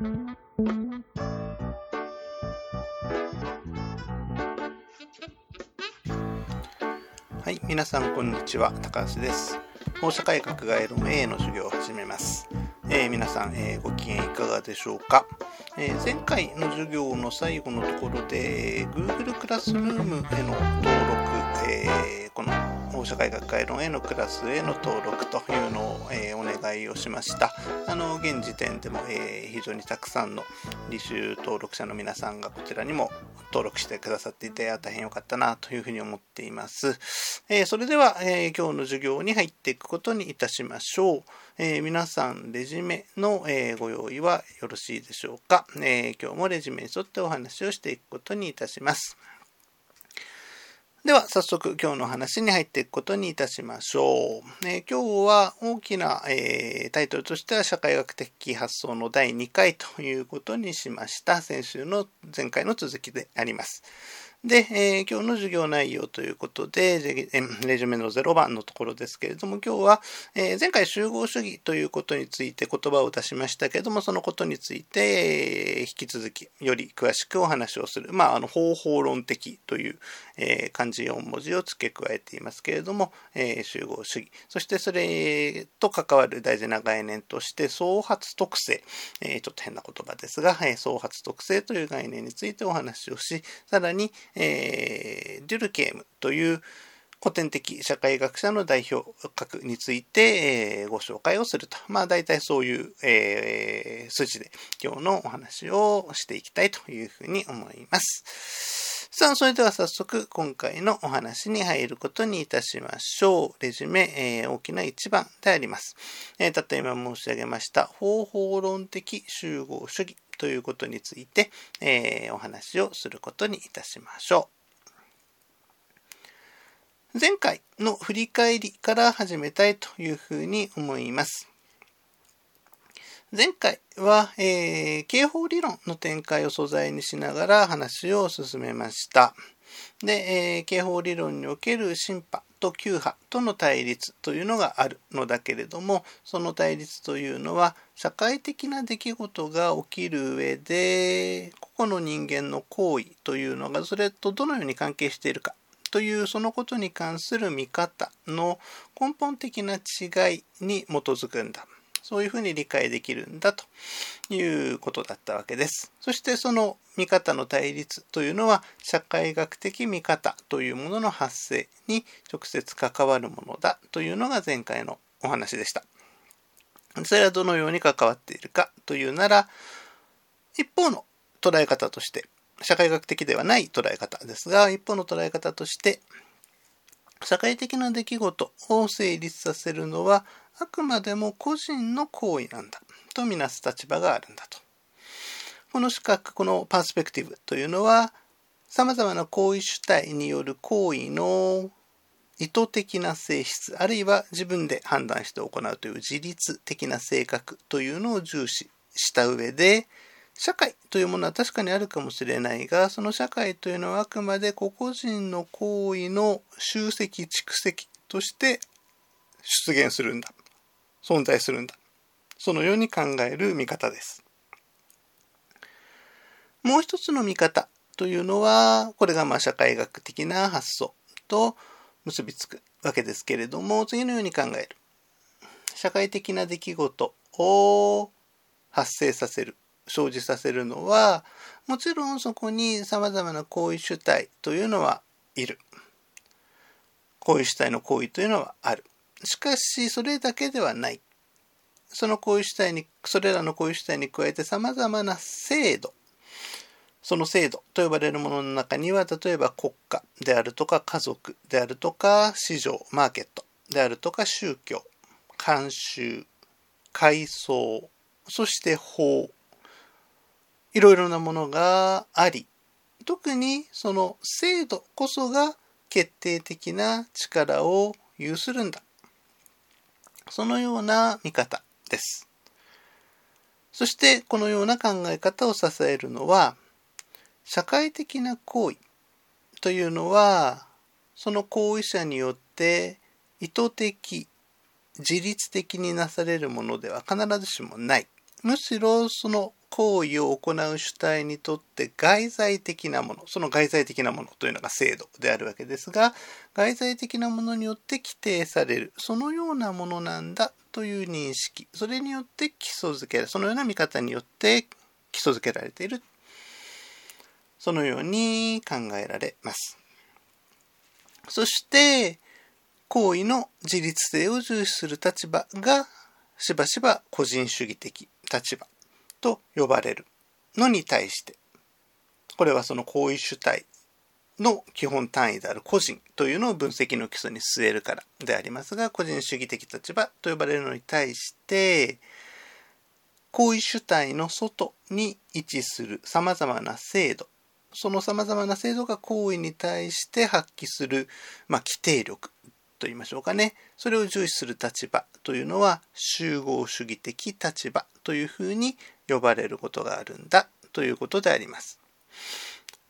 はい、皆さんこんにちは、高橋です。法社会学概論 A の授業を始めます。えー、皆さん、えー、ご機嫌いかがでしょうか、えー、前回の授業の最後のところで Google クラスルームへの登録、えこの法社会学会論へのクラスへの登録というのを、えお願いをしました。あの現時点でも、え非常にたくさんの履修登録者の皆さんがこちらにも登録してくださっていて、大変良かったなというふうに思っています。えー、それでは、え、今日の授業に入っていくことにいたしましょう。え、皆さん、レジメの、えご用意はよろしいでしょうか、え今日もレジメに沿ってお話をしていくことにいたします。では、早速今日の話に入っていくことにいたしましょう。えー、今日は大きな、えー、タイトルとしては社会学的発想の第2回ということにしました。先週の前回の続きであります。で、えー、今日の授業内容ということで、レジュメの0番のところですけれども、今日は、えー、前回集合主義ということについて言葉を出しましたけれども、そのことについて、えー、引き続きより詳しくお話をする、まあ、あの方法論的という、え漢字4文字を付け加えていますけれども、え集合主義、そしてそれと関わる大事な概念として、創発特性、えちょっと変な言葉ですが、え創発特性という概念についてお話をし、さらに、えー、デュルケームという古典的社会学者の代表格について、えー、ご紹介をすると。まあ大体そういう、えー、筋で今日のお話をしていきたいというふうに思います。さあ、それでは早速今回のお話に入ることにいたしましょう。レジュメ、えー、大きな一番であります。えー、たった今申し上げました方法論的集合主義ということについて、えー、お話をすることにいたしましょう。前回の振り返りから始めたいというふうに思います。前回は、えー、刑法理論の展開を素材にしながら話を進めました。で、えー、刑法理論における審判と旧派との対立というのがあるのだけれどもその対立というのは社会的な出来事が起きる上で個々の人間の行為というのがそれとどのように関係しているかというそのことに関する見方の根本的な違いに基づくんだ。そういうふうに理解できるんだということだったわけです。そしてその見方の対立というのは社会学的見方というものの発生に直接関わるものだというのが前回のお話でした。それはどのように関わっているかというなら一方の捉え方として社会学的ではない捉え方ですが一方の捉え方として社会的な出来事を成立させるのはあくまでも個人の行為なんだとみなす立場があるんだと。この視覚、このパースペクティブというのは、様々な行為主体による行為の意図的な性質、あるいは自分で判断して行うという自律的な性格というのを重視した上で、社会というものは確かにあるかもしれないが、その社会というのはあくまで個々人の行為の集積、蓄積として出現するんだ。存在するんだ。そのように考える見方です。もう一つの見方というのは、これがまあ社会学的な発想と結びつくわけですけれども、次のように考える。社会的な出来事を発生させる、生じさせるのは、もちろんそこに様々な行為主体というのはいる。行為主体の行為というのはある。しかし、それだけではない。その行為主体に、それらの行為主体に加えて様々な制度、その制度と呼ばれるものの中には、例えば国家であるとか家族であるとか市場、マーケットであるとか宗教、慣習、階層、そして法、いろいろなものがあり、特にその制度こそが決定的な力を有するんだ。そのような見方です。そしてこのような考え方を支えるのは社会的な行為というのはその行為者によって意図的自律的になされるものでは必ずしもないむしろその行為を行う主体にとって外在的なもの、その外在的なものというのが制度であるわけですが、外在的なものによって規定される、そのようなものなんだという認識、それによって基礎づけ、そのような見方によって基礎づけられている。そのように考えられます。そして、行為の自律性を重視する立場がしばしば個人主義的立場と呼ばれるのに対して、これはその行為主体の基本単位である個人というのを分析の基礎に据えるからでありますが、個人主義的立場と呼ばれるのに対して、行為主体の外に位置する様々な制度、その様々な制度が行為に対して発揮する、まあ、規定力と言いましょうかね。それを重視する立場というのは集合主義的立場というふうに呼ばれることがあるんだということであります。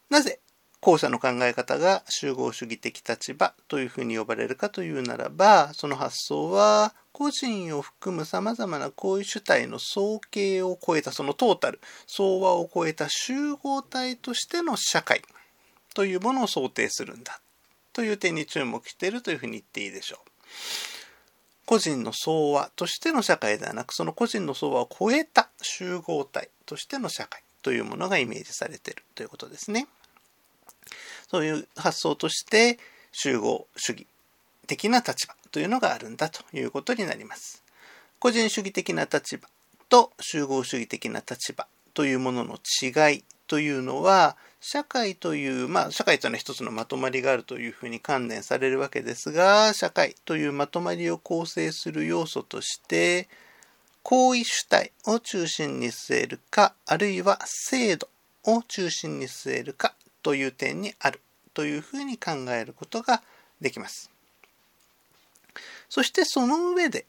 なぜ後者の考え方が集合主義的立場というふうに呼ばれるかというならば、その発想は個人を含む様々な行為主体の総計を超えた、そのトータル、総和を超えた集合体としての社会というものを想定するんだという点に注目しているというふうに言っていいでしょう。個人の総和としての社会ではなく、その個人の総和を超えた集合体としての社会というものがイメージされているということですね。そういう発想として集合主義的な立場というのがあるんだということになります。個人主義的な立場と集合主義的な立場というものの違いというのは社会という、まあ社会というのは一つのまとまりがあるというふうに観念されるわけですが、社会というまとまりを構成する要素として、行為主体を中心に据えるか、あるいは制度を中心に据えるかという点にあるというふうに考えることができます。そしてその上で、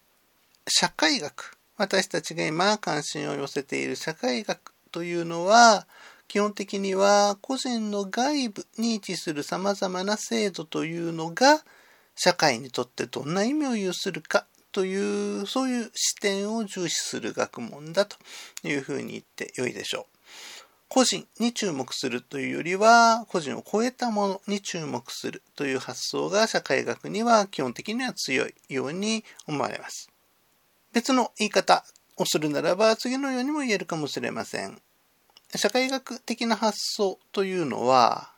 社会学、私たちが今関心を寄せている社会学というのは、基本的には個人の外部に位置する様々な制度というのが社会にとってどんな意味を有するかというそういう視点を重視する学問だというふうに言ってよいでしょう。個人に注目するというよりは個人を超えたものに注目するという発想が社会学には基本的には強いように思われます。別の言い方をするならば次のようにも言えるかもしれません。社会学的な発想というのは、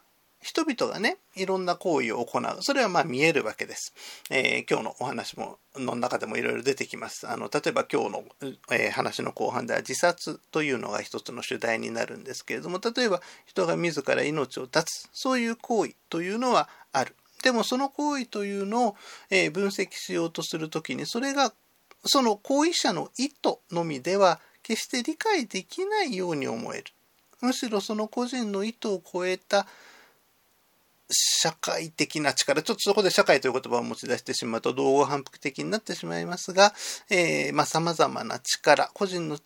人々がね、いろんな行為を行う。それはまあ見えるわけです。えー、今日のお話も、の中でもいろいろ出てきます。あの、例えば今日の、えー、話の後半では自殺というのが一つの主題になるんですけれども、例えば人が自ら命を絶つ、そういう行為というのはある。でもその行為というのを、えー、分析しようとするときに、それがその行為者の意図のみでは決して理解できないように思える。むしろその個人の意図を超えた社会的な力、ちょっとそこで社会という言葉を持ち出してしまうと同語反復的になってしまいますが、えー、まあ様々な力、個人の、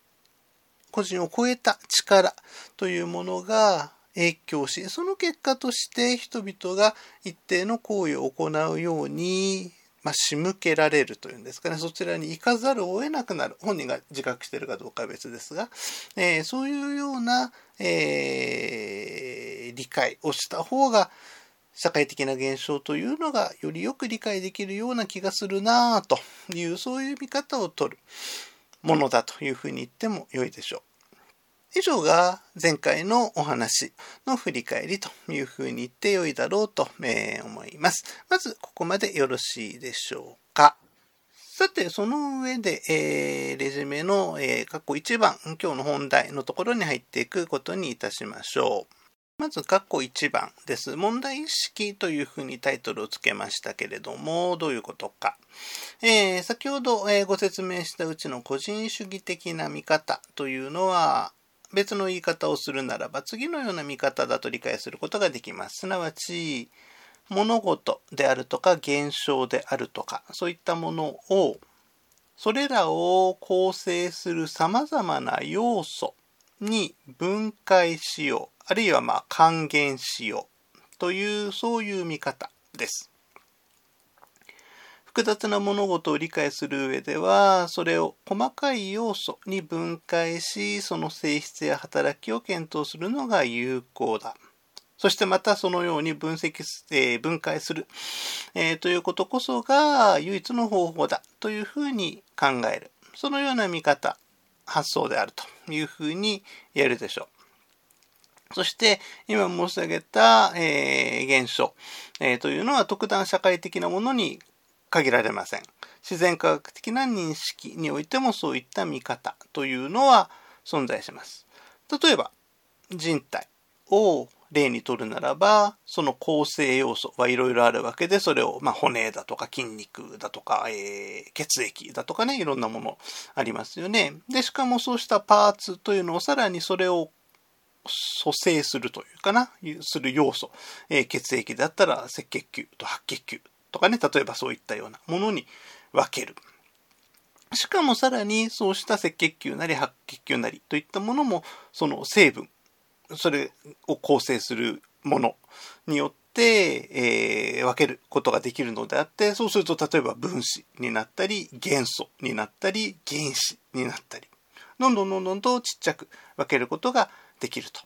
個人を超えた力というものが影響し、その結果として人々が一定の行為を行うようにまあ、仕向けられるというんですかね、そちらに行かざるを得なくなる。本人が自覚しているかどうかは別ですが、えー、そういうような、えー、理解をした方が、社会的な現象というのがよりよく理解できるような気がするなという、そういう見方を取るものだというふうに言っても良いでしょう。以上が前回のお話の振り返りというふうに言ってよいだろうと思います。まず、ここまでよろしいでしょうか。さて、その上で、えー、レジュメの、えー、過去1番、今日の本題のところに入っていくことにいたしましょう。まず、括弧1番です。問題意識というふうにタイトルをつけましたけれども、どういうことか。えー、先ほど、え、ご説明したうちの個人主義的な見方というのは、別の言い方をするならば次のような見方だと理解することができます。すなわち物事であるとか現象であるとかそういったものをそれらを構成する様々な要素に分解しようあるいはま還元しようというそういう見方です。複雑な物事を理解する上では、それを細かい要素に分解し、その性質や働きを検討するのが有効だ。そしてまたそのように分析、えー、分解する、えー、ということこそが唯一の方法だというふうに考える。そのような見方、発想であるというふうに言えるでしょう。そして、今申し上げた、えー、現象、え、というのは特段社会的なものに限られません。自然科学的な認識においてもそういった見方というのは存在します。例えば、人体を例にとるならば、その構成要素はいろいろあるわけで、それを、まあ、骨だとか筋肉だとか、えー、血液だとかね、いろんなものありますよね。で、しかもそうしたパーツというのをさらにそれを蘇生するというかな、する要素。えー、血液だったら赤血球と白血球とかね、例えばそういったようなものに分ける。しかもさらにそうした赤血球なり白血球なりといったものもその成分それを構成するものによって、えー、分けることができるのであって、そうすると例えば分子になったり、元素になったり、原子になったり、どんどんどんどんとちっちゃく分けることができると。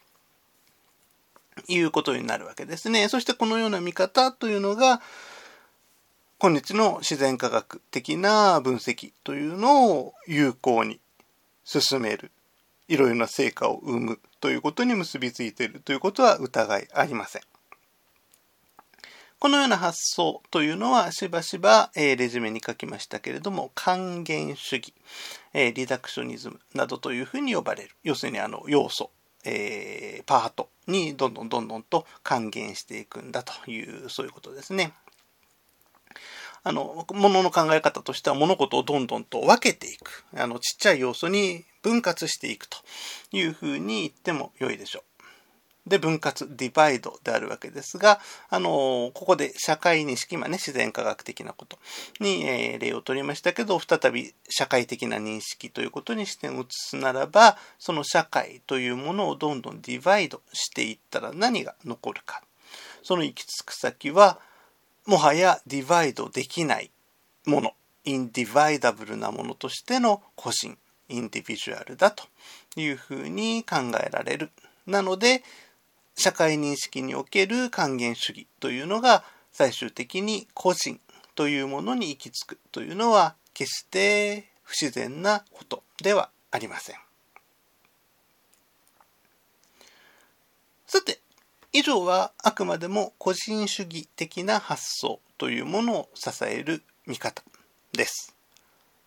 いうことになるわけですね。そしてこのような見方というのが、今日の自然科学的な分析というのを有効に進めるいろいろな成果を生むということに結びついているということは疑いありません。このような発想というのはしばしば、えー、レジュメに書きましたけれども還元主義、えー、リダクショニズムなどというふうに呼ばれる要するにあの要素、えー、パートにどんどんどんどんと還元していくんだというそういうことですね。あの、ものの考え方としては物事をどんどんと分けていく。あの、ちっちゃい要素に分割していくというふうに言っても良いでしょう。で、分割、ディバイドであるわけですが、あの、ここで社会認識、今ね、自然科学的なことに、えー、例を取りましたけど、再び社会的な認識ということに視点を移すならば、その社会というものをどんどんディバイドしていったら何が残るか。その行き着く先は、もはやディバイドできないもの、インディバイダブルなものとしての個人インディビジュアルだというふうに考えられる。なので、社会認識における還元主義というのが最終的に個人というものに行き着くというのは決して不自然なことではありません。さて、以上はあくまでも個人主義的な発想というものを支える見方です。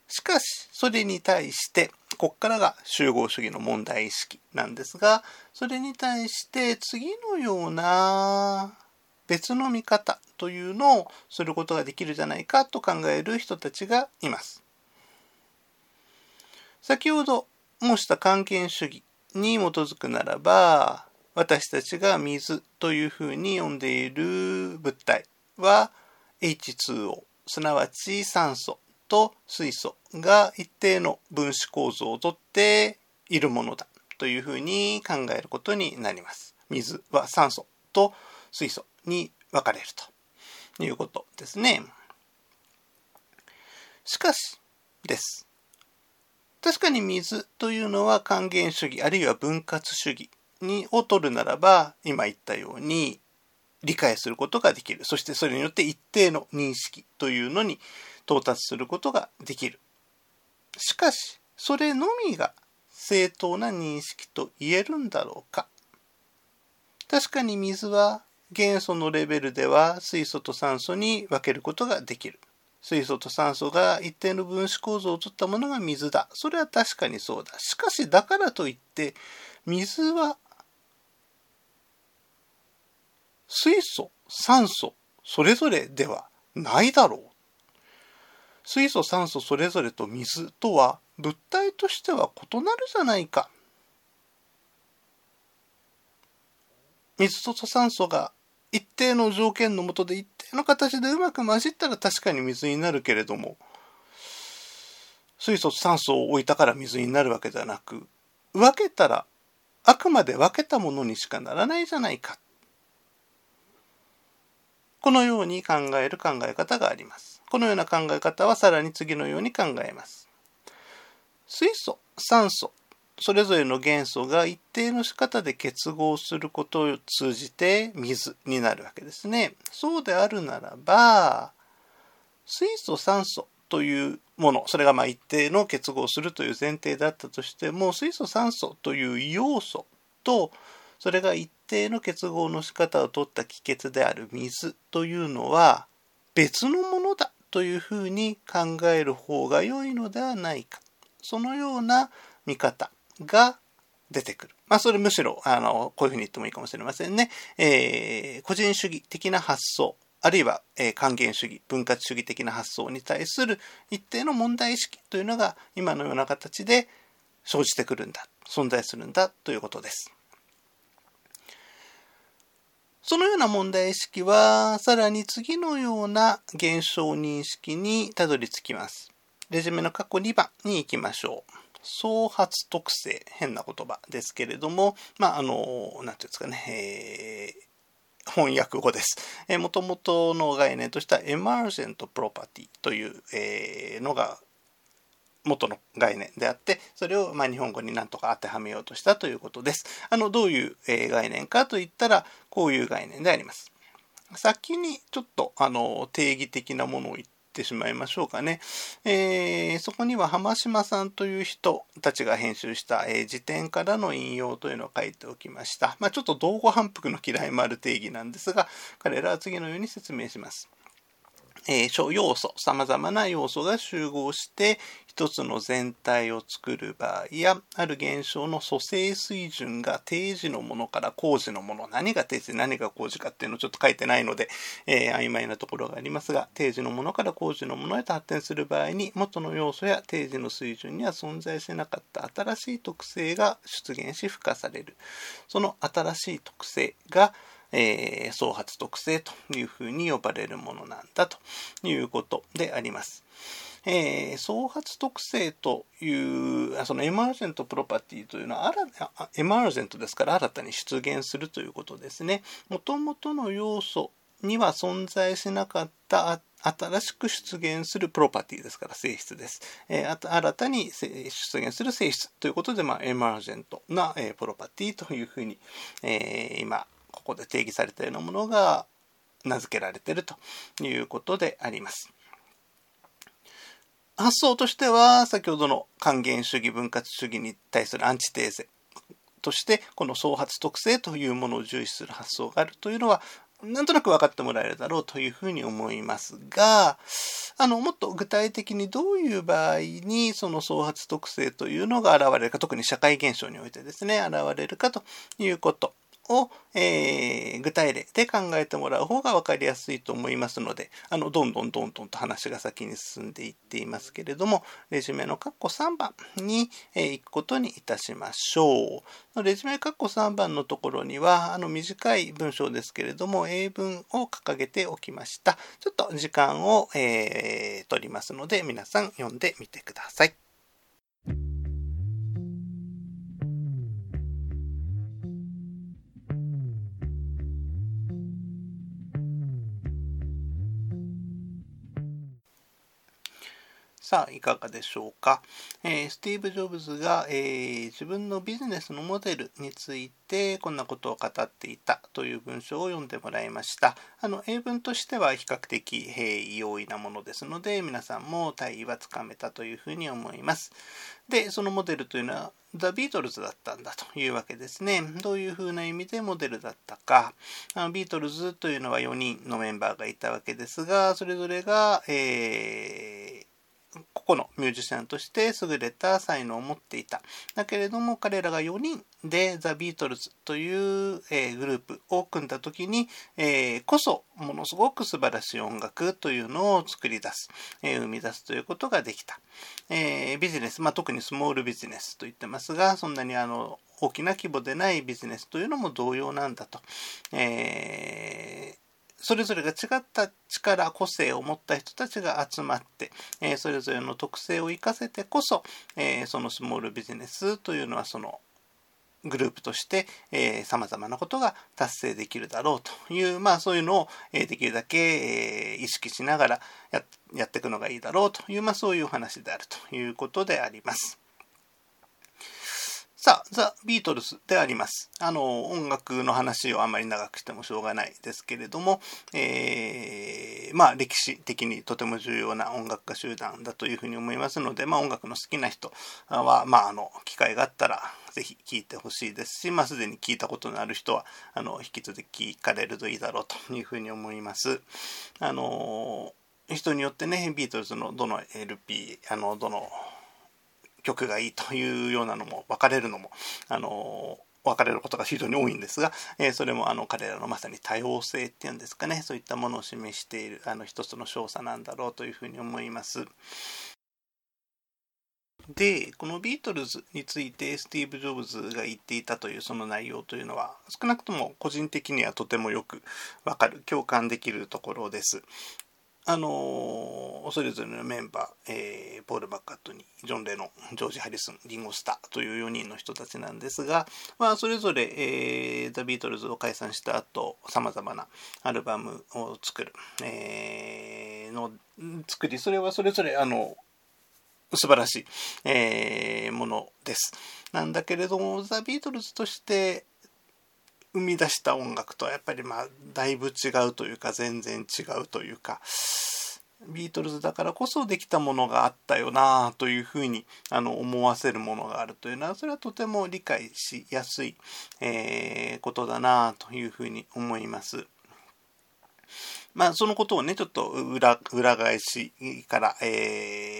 しかし、それに対して、こっからが集合主義の問題意識なんですが、それに対して次のような別の見方というのをすることができるじゃないかと考える人たちがいます。先ほど申した関係主義に基づくならば、私たちが水というふうに呼んでいる物体は H2O、すなわち酸素と水素が一定の分子構造をとっているものだというふうに考えることになります。水は酸素と水素に分かれるということですね。しかしです。確かに水というのは還元主義あるいは分割主義にを取るならば今言ったように理解することができる。そしてそれによって一定の認識というのに到達することができる。しかし、それのみが正当な認識と言えるんだろうか。確かに水は元素のレベルでは水素と酸素に分けることができる。水素と酸素が一定の分子構造をとったものが水だ。それは確かにそうだ。しかし、だからといって、水は水素、酸素、それぞれではないだろう。水素、酸素それぞれと水とは物体としては異なるじゃないか。水と酸素が一定の条件のもとで一定の形でうまく混じったら確かに水になるけれども、水素と酸素を置いたから水になるわけではなく、分けたらあくまで分けたものにしかならないじゃないか。このように考える考え方があります。このような考え方はさらに次のように考えます。水素、酸素、それぞれの元素が一定の仕方で結合することを通じて水になるわけですね。そうであるならば、水素、酸素というもの、それがまあ一定の結合するという前提だったとしても、水素、酸素という要素と、それが一定の結合の仕方をとった気血である水というのは別のものだというふうに考える方が良いのではないか。そのような見方が出てくる。まあ、それむしろ、あの、こういうふうに言ってもいいかもしれませんね。えー、個人主義的な発想、あるいは、えー、還元主義、分割主義的な発想に対する一定の問題意識というのが今のような形で生じてくるんだ、存在するんだということです。そのような問題意識は、さらに次のような現象認識にたどり着きます。レジュメの過去2番に行きましょう。創発特性、変な言葉ですけれども、まあ、あの、なんていうんですかね、えー、翻訳語です。もともとの概念としては、エマージェントプロパティという、えー、のが元の概念であって、それをま日本語になんとか当てはめようとしたということです。あの、どういう概念かといったら、こういう概念であります。先にちょっとあの定義的なものを言ってしまいましょうかね。えー、そこには浜島さんという人たちが編集した、えー、辞典からの引用というのを書いておきました。まあ、ちょっと同語反復の嫌いもある定義なんですが、彼らは次のように説明します。えー、要素、様々な要素が集合して一つの全体を作る場合や、ある現象の組成水準が定時のものから工事のもの、何が定時、何が工事かっていうのをちょっと書いてないので、えー、曖昧なところがありますが、定時のものから工事のものへと発展する場合に、元の要素や定時の水準には存在しなかった新しい特性が出現し付加される。その新しい特性が、えー、創発特性というふうに呼ばれるものなんだということであります。えー、創発特性というそのエマージェントプロパティというのはエマージェントですから新たに出現するということですね。もともとの要素には存在しなかった新しく出現するプロパティですから性質です。えー、新たに出現する性質ということで、まあ、エマージェントな、えー、プロパティというふうに、えー、今ここで定義されたようなものが名付けられているということであります。発想としては先ほどの還元主義分割主義に対するアンチテーゼとしてこの創発特性というものを重視する発想があるというのはなんとなく分かってもらえるだろうというふうに思いますが、あの、もっと具体的にどういう場合にその創発特性というのが現れるか、特に社会現象においてですね、現れるかということを、えー、具体例で考えてもらう方が分かりやすいと思いますので、あの、どんどんどんどんと話が先に進んでいっていますけれども、レジュメの括弧3番に、えー、行くことにいたしましょう。レジュメ括弧3番のところには、あの、短い文章ですけれども、英文を掲げておきました。ちょっと時間を、えー、取りますので、皆さん読んでみてください。さあ、いかがでしょうか？えー、スティーブ・ジョブズが、えー、自分のビジネスのモデルについてこんなことを語っていたという文章を読んでもらいました。あの英文としては比較的平易容易なものですので、皆さんも大意はつかめたというふうに思います。で、そのモデルというのはザ・ビートルズだったんだというわけですね。どういうふうな意味でモデルだったか。あのビートルズというのは4人のメンバーがいたわけですが、それぞれが、えー個々のミュージシャンとして優れた才能を持っていた。だけれども彼らが4人でザ・ビートルズという、えー、グループを組んだ時に、えー、こそものすごく素晴らしい音楽というのを作り出す、えー、生み出すということができた。えビジネス、まあ、特にスモールビジネスと言ってますが、そんなにあの大きな規模でないビジネスというのも同様なんだと。えそれぞれが違った力、個性を持った人たちが集まって、えー、それぞれの特性を生かせてこそ、えー、そのスモールビジネスというのはそのグループとしてさまざまなことが達成できるだろうという、まあ、そういうのを、えー、できるだけ、えー、意識しながらややっていくのがいいだろうという、まあ、そういう話であるということであります。さあ、ザ・ビートルズであります。あの、音楽の話をあまり長くしてもしょうがないですけれども、えー、まあ、歴史的にとても重要な音楽家集団だというふうに思いますので、まあ、音楽の好きな人は、まあ、あの、機会があったら、ぜひ聴いてほしいですし、まあ、すでに聞いたことのある人は、あの、引き続き聞かれるといいだろうというふうに思います。あの、人によってね、ビートルズのどの LP、あの、どの曲がいいというようなのも分かれるのも、あの分かれることが非常に多いんですが、えー、それもあの彼らのまさに多様性っていうんですかねそういったものを示しているあの一つの少佐なんだろうというふうに思います。で、このビートルズについてスティーブ・ジョブズが言っていたというその内容というのは少なくとも個人的にはとてもよくわかる、共感できるところです。あのそれぞれのメンバー、えー、ポール・バッカットにジョン・レノン、ジョージ・ハリスン、リンゴ・スターという4人の人たちなんですが、まあ、それぞれ、えー、ザ・ビートルズを解散した後、さまざまなアルバムを作る、えー、の作り、それはそれぞれ、あの、素晴らしい、えー、ものです。なんだけれども、ザ・ビートルズとして生み出した音楽とはやっぱりまあだいぶ違うというか全然違うというかビートルズだからこそできたものがあったよなというふうにあの思わせるものがあるというのはそれはとても理解しやすい、えー、ことだなというふうに思います。まあ、そのことをね、ちょっと裏裏返しから、えー、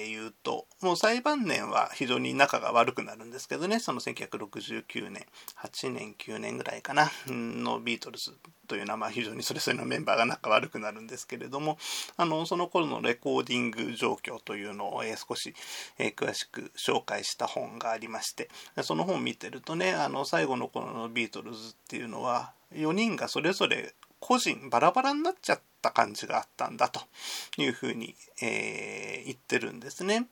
もう最晩年は非常に仲が悪くなるんですけどね、その1969年、8年、9年ぐらいかな、のビートルズというのは、まあ、非常にそれぞれのメンバーが仲悪くなるんですけれども、あの、その頃のレコーディング状況というのを、え、少し、え、詳しく紹介した本がありまして、その本を見てるとね、あの、最後の頃のビートルズっていうのは、4人がそれぞれ個人バラバラになっちゃった感じがあったんだというふうに、えー、言ってるんですね。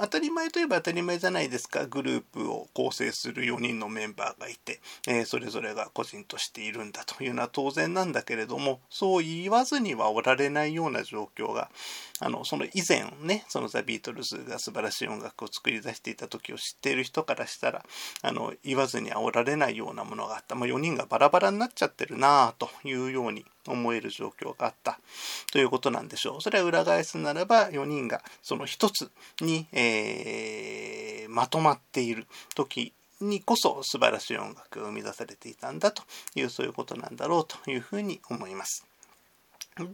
当たり前といえば当たり前じゃないですか。グループを構成する4人のメンバーがいて、えー、それぞれが個人としているんだというのは当然なんだけれどもそう言わずにはおられないような状況があのその以前ねそのザ・ビートルズが素晴らしい音楽を作り出していた時を知っている人からしたらあの言わずにはおられないようなものがあった、まあ、4人がバラバラになっちゃってるなあというように思える状況があったということなんでしょう。それは裏返すならば4人がその一つに、えー、まとまっている時にこそ素晴らしい音楽が生み出されていたんだというそういうことなんだろうというふうに思います。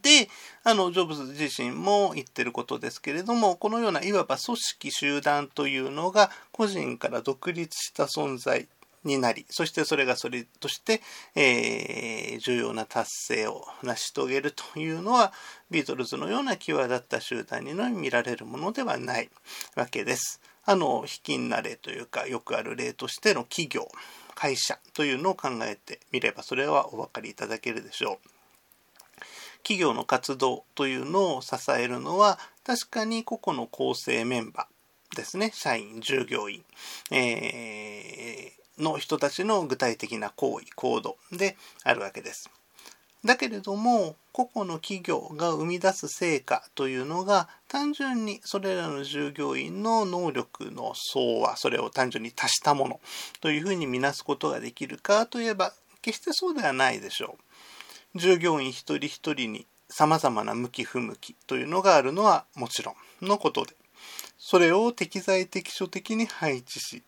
で、あの、ジョブズ自身も言ってることですけれども、このようないわば組織集団というのが個人から独立した存在になり、そしてそれがそれとして、えー、重要な達成を成し遂げるというのは、ビートルズのような際立った集団にのみ見られるものではないわけです。あの、卑近な例というか、よくある例としての企業、会社というのを考えてみれば、それはお分かりいただけるでしょう。企業の活動というのを支えるのは、確かに個々の構成メンバーですね。社員、従業員、えーの人たちの具体的な行為、行動であるわけです。だけれども、個々の企業が生み出す成果というのが、単純にそれらの従業員の能力の総和、それを単純に足したものというふうに見なすことができるかといえば、決してそうではないでしょう。従業員一人一人に様々な向き不向きというのがあるのはもちろんのことで、それを適材適所的に配置し、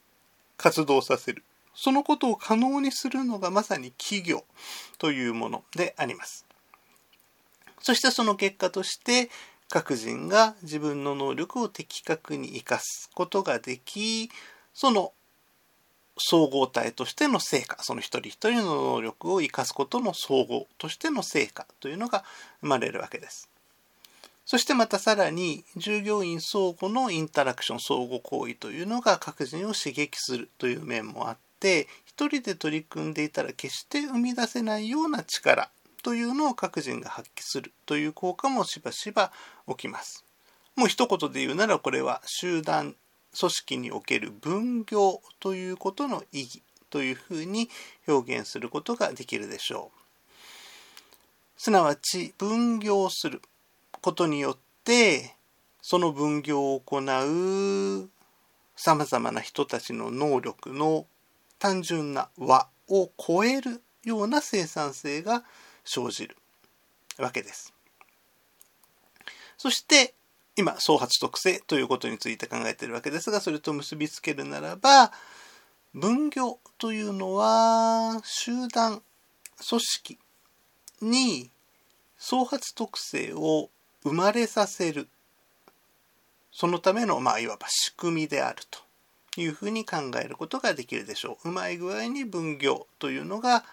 活動させる。そのことを可能にするのがまさに企業というものであります。そしてその結果として各人が自分の能力を的確に生かすことができ、その総合体としての成果、その一人一人の能力を生かすことの総合としての成果というのが生まれるわけです。そしてまたさらに従業員相互のインタラクション相互行為というのが各人を刺激するという面もあって一人で取り組んでいたら決して生み出せないような力というのを各人が発揮するという効果もしばしば起きます。もう一言で言うならこれは集団組織における分業ということの意義というふうに表現することができるでしょう。すなわち分業することによってその分業を行うさまざまな人たちの能力の単純な和を超えるような生産性が生じるわけです。そして今創発特性ということについて考えているわけですがそれと結びつけるならば分業というのは集団組織に創発特性を生まれさせるそのための、まあ、いわば仕組みであるというふうに考えることができるでしょう。うまい具合に分業というのが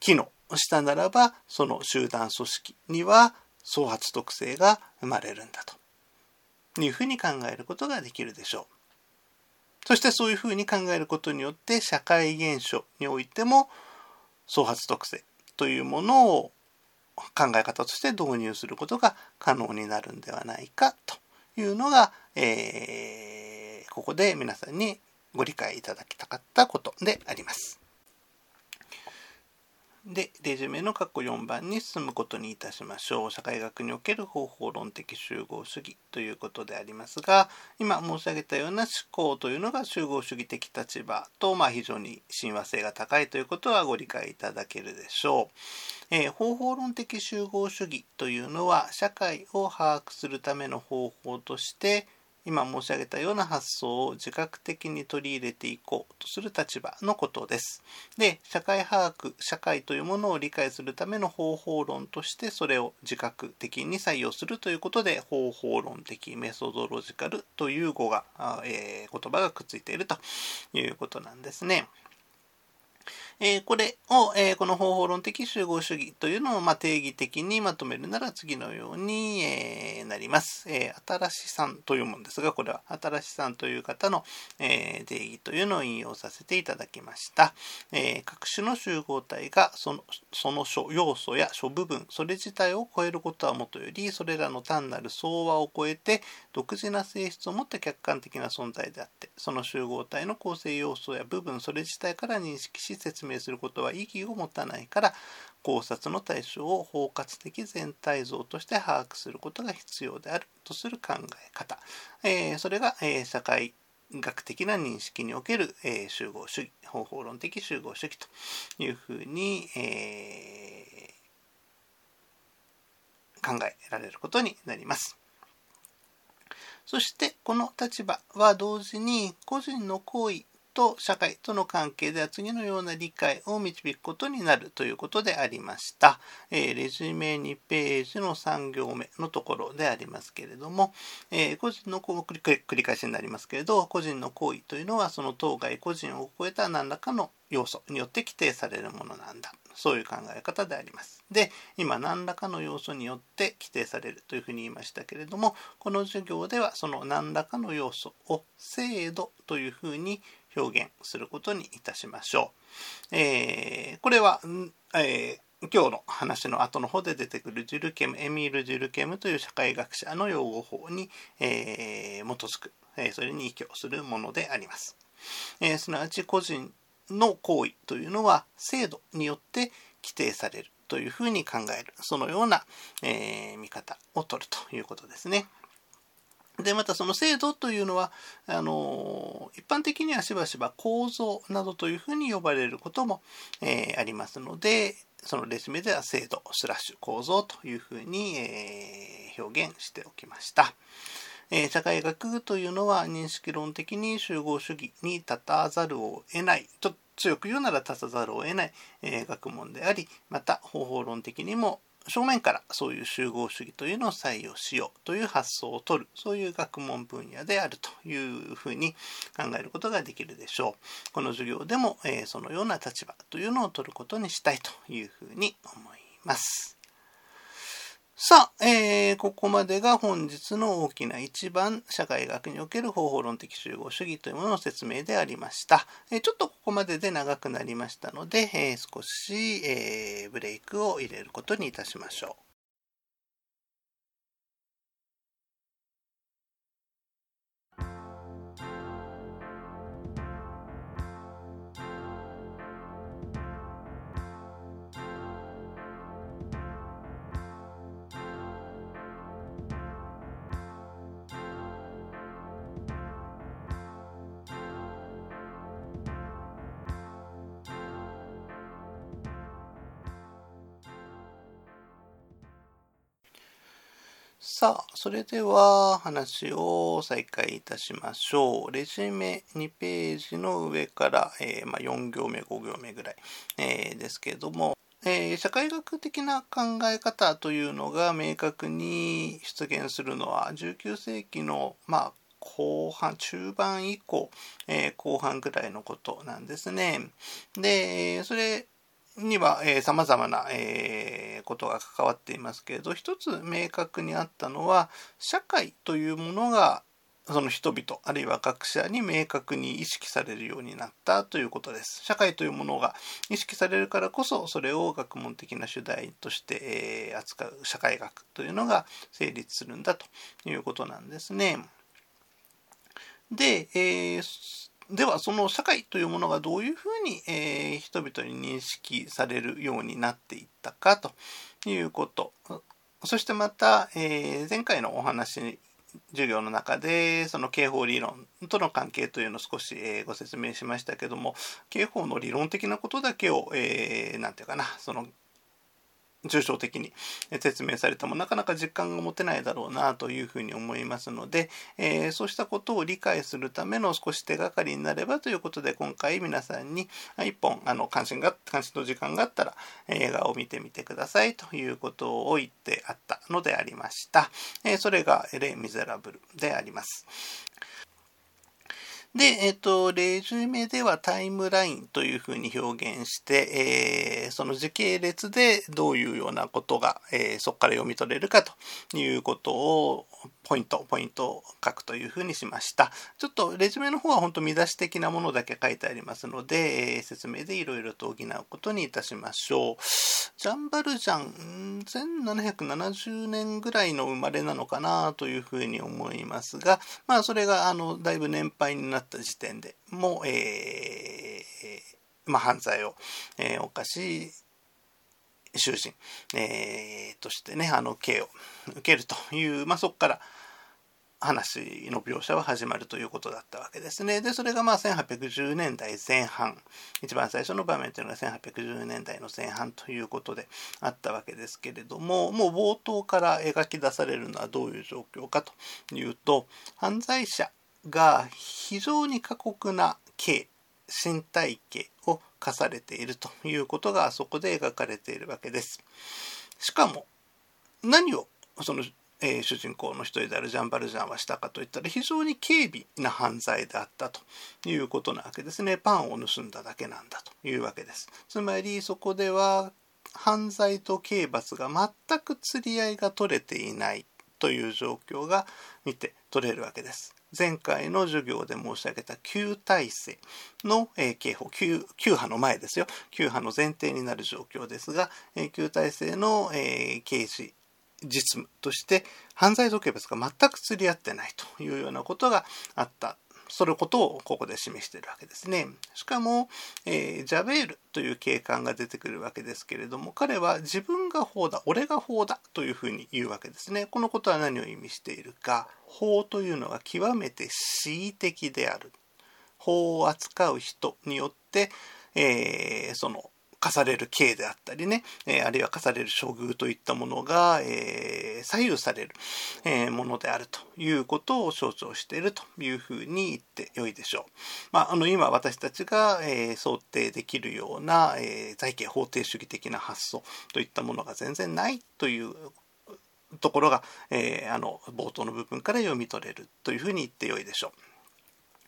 機能したならばその集団組織には創発特性が生まれるんだというふうに考えることができるでしょう。そしてそういうふうに考えることによって社会現象においても創発特性というものを考え方として導入することが可能になるんではないかというのが、えー、ここで皆さんにご理解いただきたかったことであります。で、レジュメの括弧4番に進むことにいたしましょう。社会学における方法論的集合主義ということでありますが、今申し上げたような思考というのが集合主義的立場と、まあ、非常に親和性が高いということはご理解いただけるでしょう。えー、方法論的集合主義というのは、社会を把握するための方法として、今申し上げたような発想を自覚的に取り入れていこうとする立場のことです。で、社会把握、社会というものを理解するための方法論としてそれを自覚的に採用するということで方法論的メソドロジカルという語が、えー、言葉がくっついているということなんですね。えー、これを、えー、この方法論的集合主義というのを、まあ、定義的にまとめるなら次のように、えー、なります。え新しさんというものですが、これは新しさんという方の、え定義というのを引用させていただきました。え各種の集合体がそのその諸要素や諸部分、それ自体を超えることはもとより、それらの単なる相和を超えて、独自な性質を持った客観的な存在であって、その集合体の構成要素や部分、それ自体から認識し説明明することは意義を持たないから考察の対象を包括的全体像として把握することが必要であるとする考え方、えー、それが、えー、社会学的な認識における、えー、集合主義方法論的集合主義というふうに、え、考えられることになります。そしてこの立場は同時に個人の行為と社会との関係では次のような理解を導くことになるということでありました。えー、レジュメ2ページの3行目のところでありますけれども、えー、個人の繰り返しになりますけれど、個人の行為というのはその当該個人を超えた何らかの要素によって規定されるものなんだ。そういう考え方であります。で、今何らかの要素によって規定されるというふうに言いましたけれども、この授業ではその何らかの要素を制度というふうに表現することにいたしましょう。えー、これは、えー、今日の話の後の方で出てくるジュルケム、エミール・ジュルケムという社会学者の用語法に、えー、基づく、えそれに依拠するものであります。えすなわち個人の行為というのは制度によって規定されるというふうに考える、そのような、え見方を取るということですね。で、またその制度というのは、あの、一般的にはしばしば構造などというふうに呼ばれることも、えー、ありますので、そのレジュメでは制度スラッシュ構造というふうに、えー、表現しておきました。えー、社会学というのは認識論的に集合主義に立たざるを得ない、と強く言うなら立たざるを得ない、え、学問であり、また方法論的にも正面からそういう集合主義というのを採用しようという発想を取るそういう学問分野であるというふうに考えることができるでしょう。この授業でも、えー、そのような立場というのを取ることにしたいというふうに思います。さあ、えー、ここまでが本日の大きな一番社会学における方法論的集合主義というものの説明でありました。えー、ちょっとここまでで長くなりましたので、えー、少し、えブレイクを入れることにいたしましょう。さあ、それでは話を再開いたしましょう。レジュメ2ページの上から、えー、まあ、4行目、5行目ぐらい、えー、ですけれども、えー、社会学的な考え方というのが明確に出現するのは19世紀の、まあ、後半、中盤以降、え後半ぐらいのことなんですね。で、それには、えー、様々な、えー、ことが関わっていますけれど、一つ明確にあったのは、社会というものが、その人々、あるいは学者に明確に意識されるようになったということです。社会というものが意識されるからこそ、それを学問的な主題として、えー、扱う社会学というのが成立するんだということなんですね。で、えーではその社会というものがどういうふうに、えー、人々に認識されるようになっていったかということ。そしてまた、えー、前回のお話授業の中でその刑法理論との関係というのを少し、えー、ご説明しましたけども刑法の理論的なことだけを何、えー、て言うかなその抽象的に説明されてもなかなか実感が持てないだろうなというふうに思いますので、えー、そうしたことを理解するための少し手がかりになればということで今回皆さんに一本あの関心が関心の時間があったら映画を見てみてくださいということを言ってあったのでありました。えー、それがエレ・ミゼラブルであります。で、えっ、と、レジュメではタイムラインというふうに表現して、えー、その時系列でどういうようなことが、えー、そこから読み取れるかということをポイント、ポイントを書くというふうにしました。ちょっとレジュメの方は本当見出し的なものだけ書いてありますので、えー、説明でいろいろと補うことにいたしましょう。ジャンバルジャン、1770年ぐらいの生まれなのかなというふうに思いますが、まあそれがあのだいぶ年配になった時点でもう、えー、まあ、犯罪を、えー、犯し囚人、えー、としてねあの刑を受けるという、まあ、そこから話の描写は始まるということだったわけですね。で、それがまあ1810年代前半、一番最初の場面というのが1810年代の前半ということであったわけですけれども、もう冒頭から描き出されるのはどういう状況かというと、犯罪者が非常に過酷な刑、身体刑を課されているということがあそこで描かれているわけです。しかも、何をそのえー、主人公の一人であるジャン・バルジャンはしたかといったら非常に軽微な犯罪であったということなわけですね。パンを盗んだだけなんだというわけです。つまりそこでは犯罪と刑罰が全く釣り合いが取れていないという状況が見て取れるわけです。前回の授業で申し上げた旧体制の、え、刑法旧、旧派の前ですよ。旧派の前提になる状況ですが、えー、旧体制の、えー、刑事実務として犯罪造形物が全く釣り合ってないというようなことがあったそのことをここで示しているわけですね。しかも、えー、ジャベールという警官が出てくるわけですけれども、彼は自分が法だ、俺が法だというふうに言うわけですね。このことは何を意味しているか、法というのは極めて恣意的である。法を扱う人によって、えー、その課される刑であったりね、えあるいは課される処遇といったものが、え左右される、えものであるということを象徴しているというふうに言ってよいでしょう。まあ、あの今私たちが、え想定できるような、え財形法定主義的な発想といったものが全然ないというところが、えー、あの冒頭の部分から読み取れるというふうに言ってよいでしょう。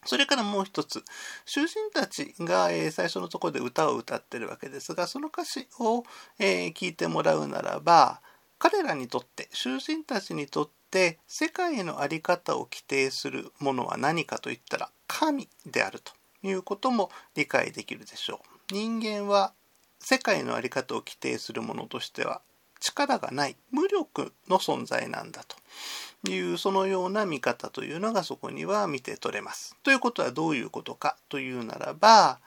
それからもう一つ、囚人たちが、え最初のところで歌を歌ってるわけですが、その歌詞を、え聞いてもらうならば、彼らにとって、囚人たちにとって、世界の在り方を規定するものは何かといったら、神であるということも理解できるでしょう。人間は世界の在り方を規定するものとしては力がない無力の存在なんだというそのような見方というのがそこには見て取れます。ということはどういうことかというならば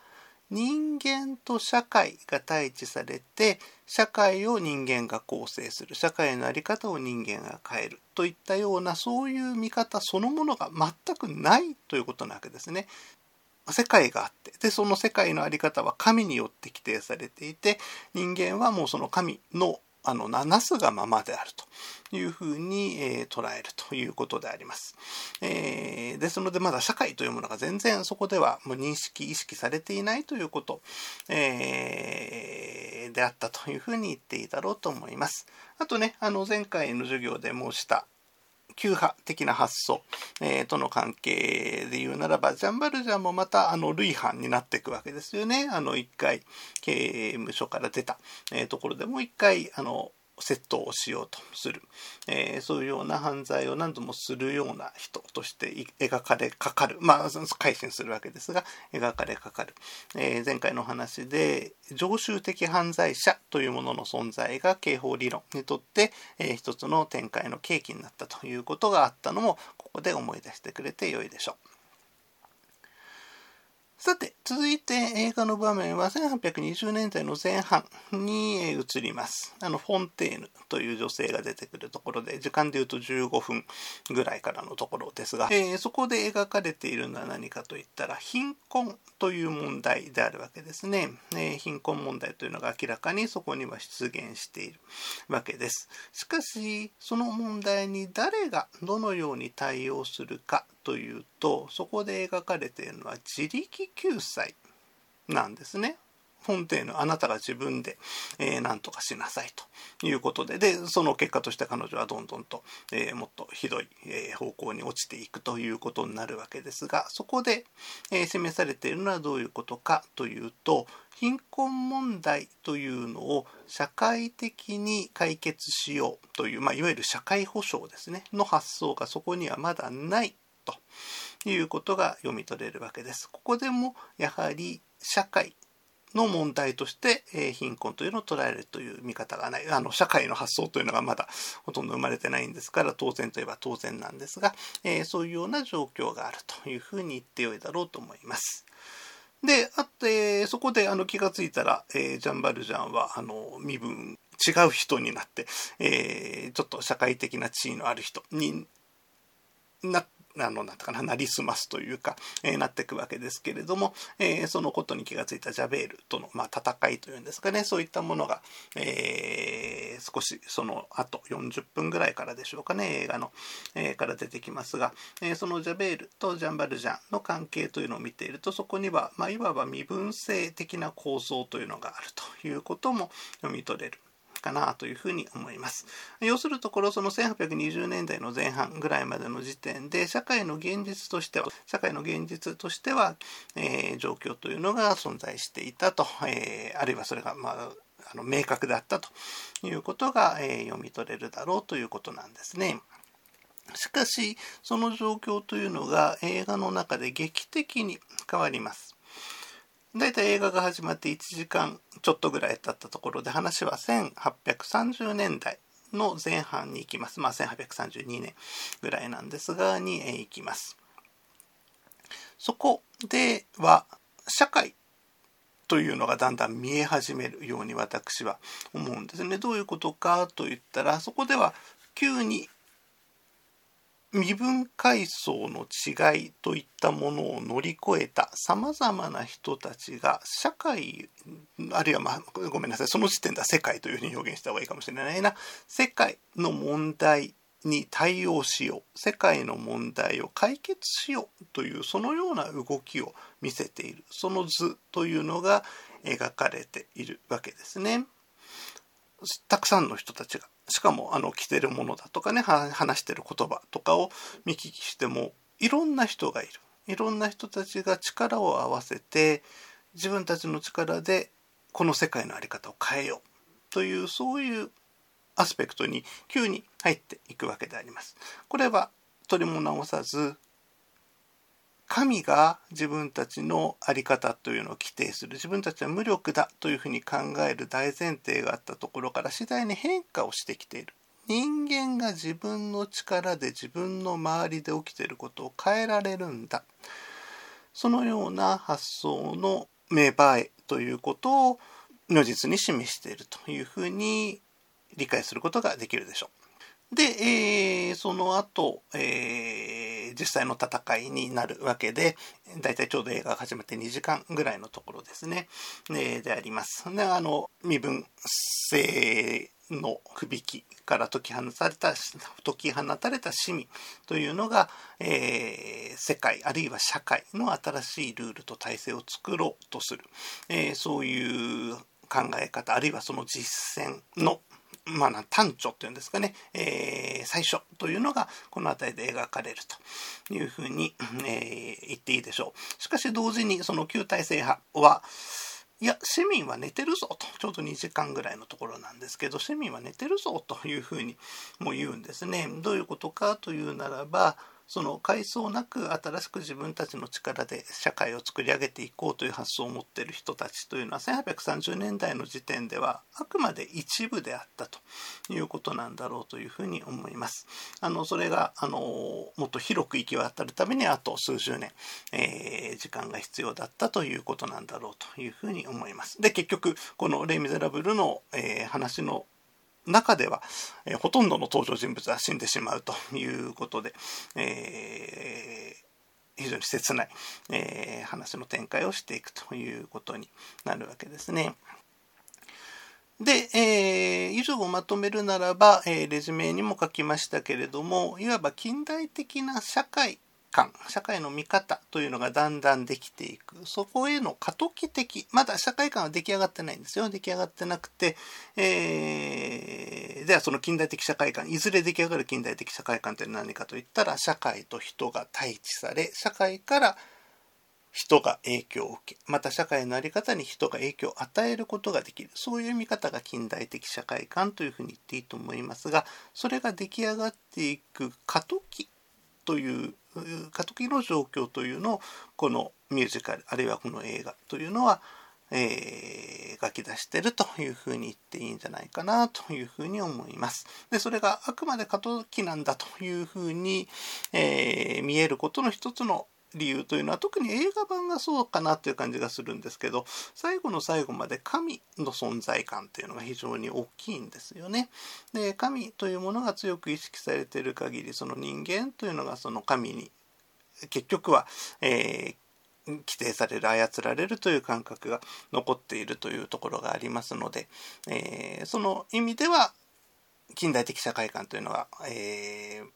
人間と社会が対峙されて社会を人間が構成する社会の在り方を人間が変えるといったようなそういう見方そのものが全くないということなわけですね。世界があってでその世界の在り方は神によって規定されていて人間はもうその神のあのなすがままであるというふうに、えー、捉えるということであります。えー、ですのでまだ社会というものが全然そこではもう認識意識されていないということ、えー、であったというふうに言っていいだろうと思います。あとねあの前回の授業で申した旧派的な発想、えー、との関係で言うならば、ジャンバルジャンもまたあの類犯になっていくわけですよね。あの一回刑務所から出た、えー、ところでもう一回あの窃盗をしようとする、えー、そういうような犯罪を何度もするような人として描かれかかる。まあ改心するわけですが描かれかかる、えー、前回の話で常習的犯罪者というものの存在が刑法理論にとって、えー、一つの展開の契機になったということがあったのもここで思い出してくれてよいでしょう。さて、続いて映画の場面は1820年代の前半に移ります。あの、フォンテーヌという女性が出てくるところで、時間で言うと15分ぐらいからのところですが、えー、そこで描かれているのは何かといったら、貧困という問題であるわけですね。えー、貧困問題というのが明らかにそこには出現しているわけです。しかし、その問題に誰がどのように対応するかというとそこで描かれているのは自力救済なんですね。フォンテーヌあなたが自分で、えー、何とかしなさいということででその結果として彼女はどんどんと、えー、もっとひどい、えー、方向に落ちていくということになるわけですがそこで、え示されているのはどういうことかというと貧困問題というのを社会的に解決しようという、まあ、いわゆる社会保障ですねの発想がそこにはまだないということが読み取れるわけです。ここでもやはり社会の問題として、え貧困というのを捉えるという見方がない。あの、社会の発想というのがまだほとんど生まれてないんですから、当然といえば当然なんですが、えー、そういうような状況があるというふうに言ってよいだろうと思います。で、あって、そこであの気がついたら、えー、ジャンバルジャンは、あの、身分、違う人になって、えー、ちょっと社会的な地位のある人になっあの、なんとかな、なりすますというか、えー、なっていくわけですけれども、えー、そのことに気がついたジャベールとの、まあ、戦いというんですかね、そういったものが、えー、少しその後40分ぐらいからでしょうかね、映画の、え、から出てきますが、え、そのジャベールとジャンバルジャンの関係というのを見ていると、そこには、まあ、いわば身分性的な構造というのがあるということも読み取れる。かなというふうに思います。要するところその1820年代の前半ぐらいまでの時点で社会の現実としては社会の現実としては、えー、状況というのが存在していたと、えー、あるいはそれがまあの明確だったということが、え、読み取れるだろうということなんですね。しかしその状況というのが映画の中で劇的に変わります。だいたい映画が始まって1時間ちょっとぐらい経ったところで話は1830年代の前半に行きます。まあ1832年ぐらいなんですが、に行きます。そこでは社会というのがだんだん見え始めるように私は思うんですね。どういうことかといったらそこでは急に身分階層の違いといったものを乗り越えたさまざまな人たちが社会あるいはまあごめんなさいその時点では世界というふうに表現した方がいいかもしれないな。世界の問題に対応しよう。世界の問題を解決しようというそのような動きを見せている。その図というのが描かれているわけですね。たくさんの人たちがしかもあの着てるものだとかね話してる言葉とかを見聞きしてもいろんな人がいるいろんな人たちが力を合わせて自分たちの力でこの世界の在り方を変えようというそういうアスペクトに急に入っていくわけであります。これは取りも直さず神が自分たちの在り方というのを規定する。自分たちは無力だというふうに考える大前提があったところから次第に変化をしてきている。人間が自分の力で自分の周りで起きていることを変えられるんだ。そのような発想の芽生えということを如実に示しているというふうに理解することができるでしょう。で、えー、その後、えー、実際の戦いになるわけで、だいたいちょうど映画が始まって2時間ぐらいのところですね、えー、であります。で、あの、身分制のくびきから解き放たれた解き放たれた市民というのが、えー、世界あるいは社会の新しいルールと体制を作ろうとする、えー、そういう考え方あるいはその実践のまあ、端緒っていうんですかね、えー、最初というのがこの辺りで描かれるというふうに、えー、言っていいでしょう。しかし同時にその旧体制派は、いや、市民は寝てるぞと、ちょうど2時間ぐらいのところなんですけど、市民は寝てるぞというふうにも言うんですね。どういうことかというならば、その階層なく新しく自分たちの力で社会を作り上げていこうという発想を持っている人たちというのは1830年代の時点ではあくまで一部であったということなんだろうというふうに思います。あのそれがあのもっと広く行き渡るためにあと数十年、えー、時間が必要だったということなんだろうというふうに思います。で結局この「レ・ミゼラブルの」えー、話の中では、えー、ほとんどの登場人物は死んでしまうということで、えー、非常に切ない、えー、話の展開をしていくということになるわけですね。で、えー、以上をまとめるならば、えー、レジュメにも書きましたけれどもいわば近代的な社会観社会の見方というのがだんだんできていく。そこへの過渡期的まだ社会観は出来上がってないんですよ。出来上がってなくて、えー、ではその近代的社会観いずれ出来上がる近代的社会観って何かといったら社会と人が対峙され社会から人が影響を受けまた社会の在り方に人が影響を与えることができる。そういう見方が近代的社会観というふうに言っていいと思いますがそれが出来上がっていく過渡期という過渡期の状況というのをこのミュージカルあるいはこの映画というのは、えー、描き出してるというふうに言っていいんじゃないかなというふうに思います。でそれがあくまで過渡期なんだというふうに、えー、見えることの一つの理由というのは特に映画版がそうかなという感じがするんですけど最後の最後まで神の存在感というのが非常に大きいんですよね。で神というものが強く意識されている限りその人間というのがその神に結局は、えー規定される操られるという感覚が残っているというところがありますので、えー、その意味では近代的社会観というのは、えー、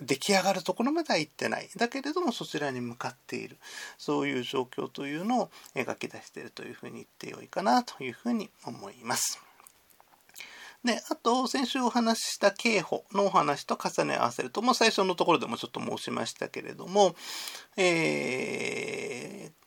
出来上がるところまでは行ってないだけれどもそちらに向かっているそういう状況というのを描き出しているというふうに言ってよいかなというふうに思います。で、あと、先週お話しした刑法のお話と重ね合わせると、もう最初のところでもちょっと申しましたけれども、えー、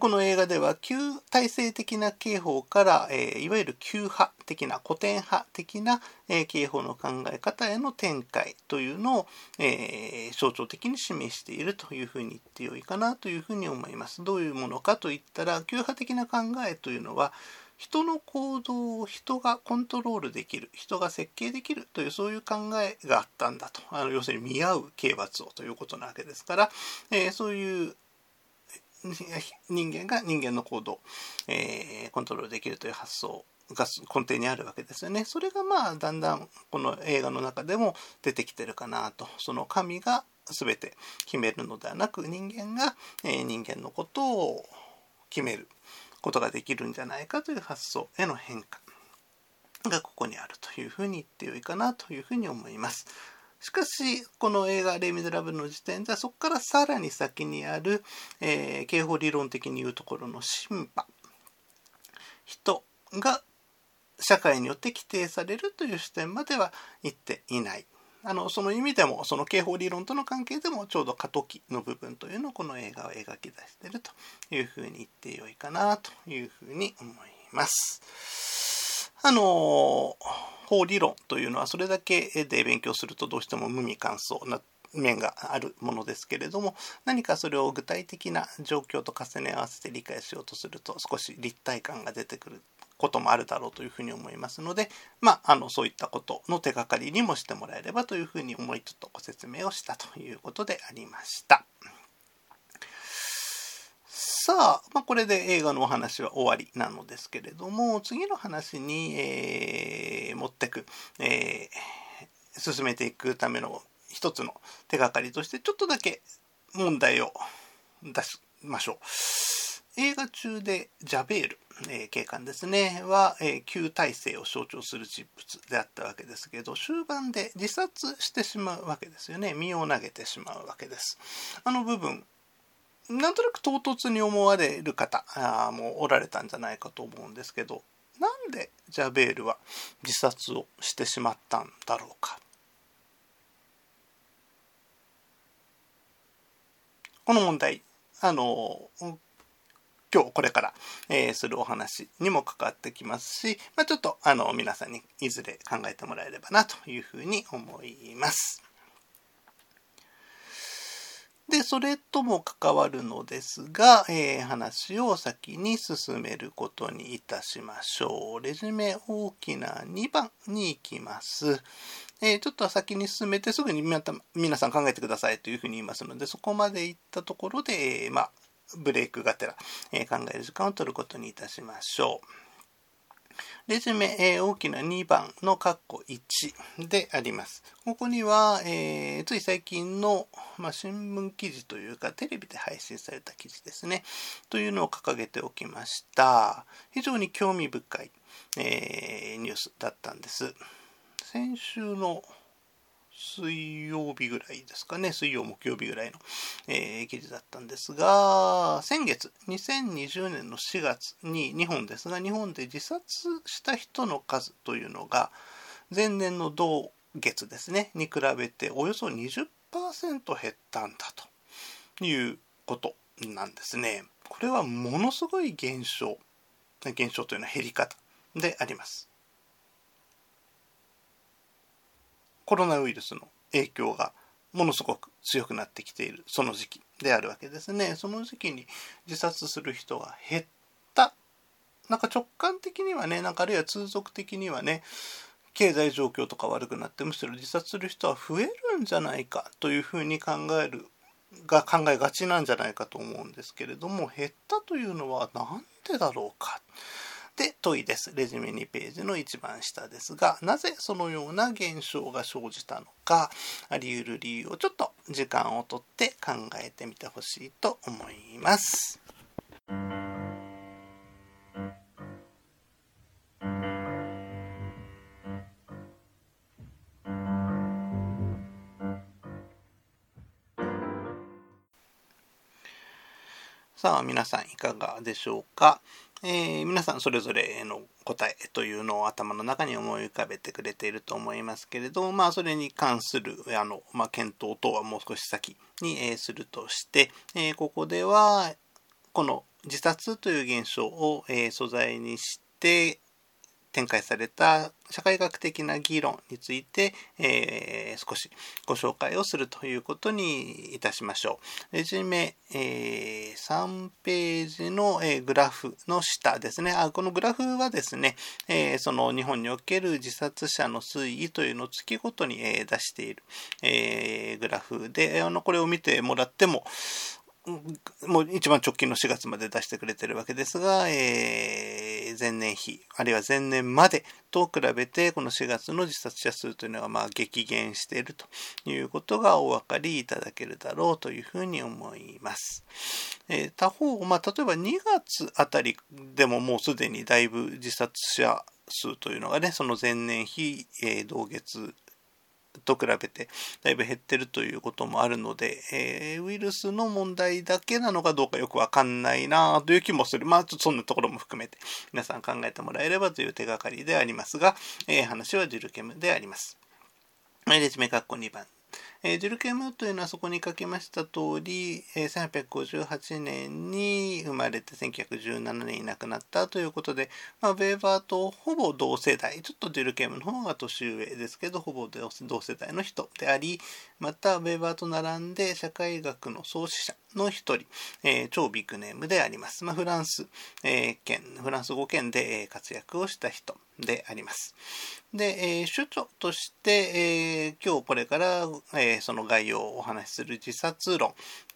この映画では旧体制的な刑法から、え、いわゆる旧派的な古典派的な、えー、刑法の考え方への展開というのを、え、象徴的に示しているというふうに言ってよいかなというふうに思います。どういうものかといったら旧派的な考えというのは人の行動を人がコントロールできる人が設計できるというそういう考えがあったんだとあの要するに見合う刑罰をということなわけですから、えー、そういう人間が人間の行動、えー、コントロールできるという発想が根底にあるわけですよね。それがまあだんだんこの映画の中でも出てきてるかなと。その神が全て決めるのではなく人間が、え、人間のことを決めることができるんじゃないかという発想への変化がここにあるというふうに言ってよいかなというふうに思います。しかし、この映画、レイ・ミゼラブルの時点では、そこからさらに先にある、えー、刑法理論的に言うところの審判。人が社会によって規定されるという視点までは行っていない。あのその意味でもその刑法理論との関係でもちょうど過渡期の部分というのをこの映画は描き出しているというふうに言ってよいかなというふうに思います。あの法理論というのはそれだけで勉強するとどうしても無味乾燥な面があるものですけれども何かそれを具体的な状況と重ね合わせて理解しようとすると少し立体感が出てくることもあるだろうというふうに思いますので、まあ、あのそういったことの手がかりにもしてもらえればというふうに思いちょっとご説明をしたということでありました。さあ、まあ、これで映画のお話は終わりなのですけれども、次の話に、えー、持ってく、えー、進めていくための一つの手がかりとして、ちょっとだけ問題を出しましょう。映画中でジャベールえー、警官ですね、は、えー、旧体制を象徴する人物であったわけですけど、終盤で自殺してしまうわけですよね。身を投げてしまうわけです。あの部分、なんとなく唐突に思われる方あもおられたんじゃないかと思うんですけど、なんでジャベールは自殺をしてしまったんだろうか。この問題、あの、今日これから、えー、するお話にも関わってきますし、まあ、ちょっとあの皆さんにいずれ考えてもらえればなというふうに思います。で、それとも関わるのですが、えー、話を先に進めることにいたしましょう。レジュメ大きな2番に行きます。えー、ちょっと先に進めてすぐに皆さん考えてくださいというふうに言いますので、そこまで行ったところで、えー、まあ、ブレイクがてら、え考える時間を取ることにいたしましょう。レジュメ、え、大きな2番の括弧1であります。ここには、えー、つい最近の、まあ、新聞記事というかテレビで配信された記事ですね。というのを掲げておきました。非常に興味深い、えー、ニュースだったんです。先週の水曜日ぐらいですかね、水曜、木曜日ぐらいの、えー、記事だったんですが、先月、2020年の4月に日本ですが、日本で自殺した人の数というのが、前年の同月ですね、に比べておよそ20%減ったんだということなんですね。これはものすごい減少、減少というのは減り方であります。コロナウイルスの影響がものすごく強くなってきているその時期であるわけですね。その時期に自殺する人が減った。なんか直感的にはね、なんかあるいは通俗的にはね、経済状況とか悪くなってむしろ自殺する人は増えるんじゃないかというふうに考えるが考えがちなんじゃないかと思うんですけれども減ったというのは何でだろうかで、問いです。レジュメ2ページの一番下ですが、なぜそのような現象が生じたのか、あり得る理由をちょっと時間をとって考えてみてほしいと思います。さあ皆さんいかがでしょうか？えー、皆さんそれぞれの答えというのを頭の中に思い浮かべてくれていると思いますけれど、まあ、それに関するあの、まあ、検討等はもう少し先に、えー、するとして、えー、ここではこの自殺という現象を、え素材にして展開された社会学的な議論について、えー、少しご紹介をするということにいたしましょう。レジュメ、えー、3ページの、えー、グラフの下ですね。あこのグラフはですね、えその日本における自殺者の推移というのを月ごとに、え出している、えグラフで、あのこれを見てもらっても、もう一番直近の4月まで出してくれてるわけですが、えー、前年比、あるいは前年までと比べて、この4月の自殺者数というのはまあ激減しているということがお分かりいただけるだろうというふうに思います。えー、他方、まあ、例えば2月あたりでももうすでにだいぶ自殺者数というのがね、その前年比、えー、同月と比べてだいぶ減ってるということもあるので、えー、ウイルスの問題だけなのかどうかよくわかんないなという気もする。まあ、ちょっとそんなところも含めて皆さん考えてもらえればという手がかりでありますが、えー、話はジルケムであります。レジメ括弧2番えー、ジルケムというのはそこに書きました通り、えー、1858年に生まれて1917年に亡くなったということで、まあ、ウェーバーとほぼ同世代、ちょっとジルケムの方が年上ですけど、ほぼ同世代の人であり、またウェーバーと並んで社会学の創始者の一人、えー、超ビッグネームであります。まあ、フランス、えー、圏、フランス語圏で活躍をした人であります。で、えー、主張として、えー、今日これから、えー、その概要をお話しする自殺論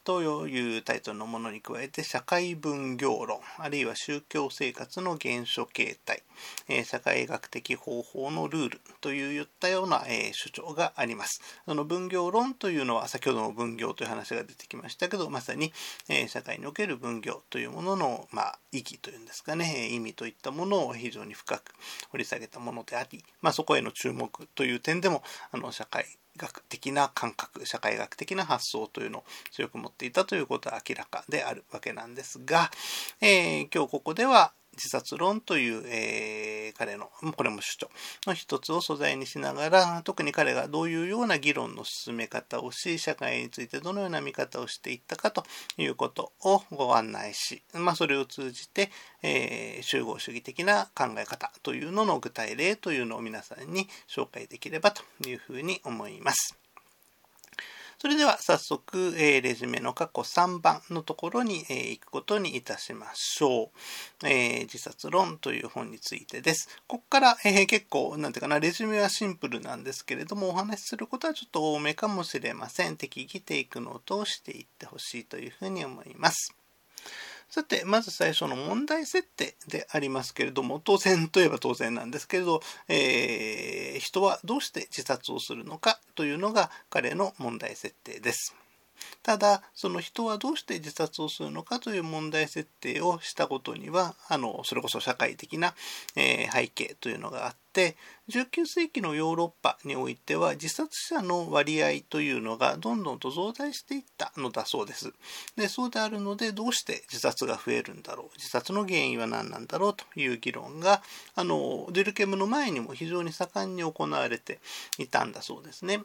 というタイトルのものに加えて、社会分業論、あるいは宗教生活の原初形態、え社会学的方法のルールといったような、え主張があります。その分業論というのは、先ほどの分業という話が出てきましたけど、まさに、え社会における分業というものの、まあ、意義というんですかね、意味といったものを非常に深く掘り下げたものであり、まあ、そこへの注目という点でも、あの社会学的な感覚社会学的な発想というのを強く持っていたということは明らかであるわけなんですが、えー、今日ここでは自殺論という、えー、彼の、これも主張の一つを素材にしながら、特に彼がどういうような議論の進め方をし、社会についてどのような見方をしていったかということをご案内し、まあ、それを通じて、えー、集合主義的な考え方というのの具体例というのを皆さんに紹介できればというふうに思います。それでは早速、えー、レジュメの過去3番のところに、えー、行くことにいたしましょう、えー、自殺論という本についてです。ここから、え、結構、なんていうかな、レジュメはシンプルなんですけれども、お話しすることはちょっと多めかもしれません。適宜テイクノートをしていってほしいというふうに思います。さて、まず最初の問題設定でありますけれども、当然といえば当然なんですけれど、えー、人はどうして自殺をするのかというのが彼の問題設定です。ただその人はどうして自殺をするのかという問題設定をしたことにはあのそれこそ社会的な、えー、背景というのがあって19世紀のヨーロッパにおいては自殺者の割合というのがどんどんと増大していったのだそうです。でそうであるのでどうして自殺が増えるんだろう自殺の原因は何なんだろうという議論があのデュルケムの前にも非常に盛んに行われていたんだそうですね。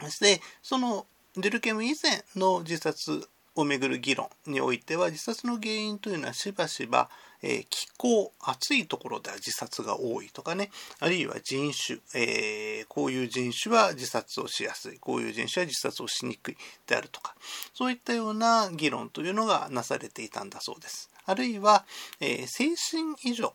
そしてそのデルケム以前の自殺をめぐる議論においては自殺の原因というのはしばしば、えー、気候暑いところでは自殺が多いとかねあるいは人種、えー、こういう人種は自殺をしやすいこういう人種は自殺をしにくいであるとかそういったような議論というのがなされていたんだそうです。あるいは、えー、精神異常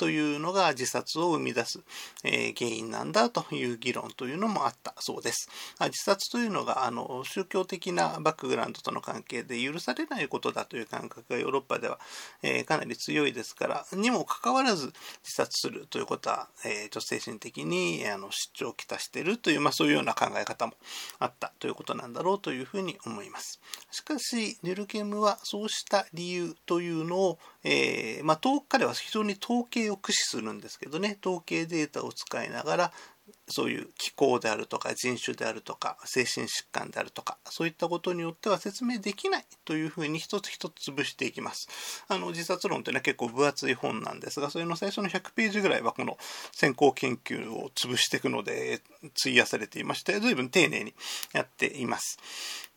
というのが自殺を生み出す、え原因なんだという議論というのもあったそうです。自殺というのがあの宗教的なバックグラウンドとの関係で許されないことだという感覚がヨーロッパでは、えかなり強いですからにもかかわらず自殺するということは、えちょっと精神的にあの出張をきたしているという、まあ、そういうような考え方もあったということなんだろうというふうに思います。しかしデュルケムはそうした理由というのを、えー、まあ、彼は非常に統計を駆使するんですけどね統計データを使いながらそういう気候であるとか人種であるとか精神疾患であるとかそういったことによっては説明できないというふうに一つ一つ潰していきます。あの自殺論というのは結構分厚い本なんですがそれの最初の100ページぐらいはこの先行研究を潰していくので費やされていまして随分丁寧にやっています。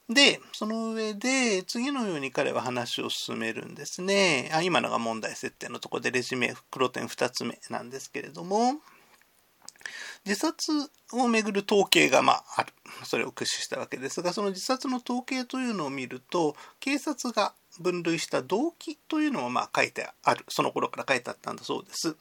で、その上で、次のように彼は話を進めるんですね。あ今のが問題設定のところで、レジュメ、黒点2つ目なんですけれども、自殺をめぐる統計がまあある。それを駆使したわけですが、その自殺の統計というのを見ると、警察が分類した動機というのもまあ書いてあるその頃から書いてあったんだそうです。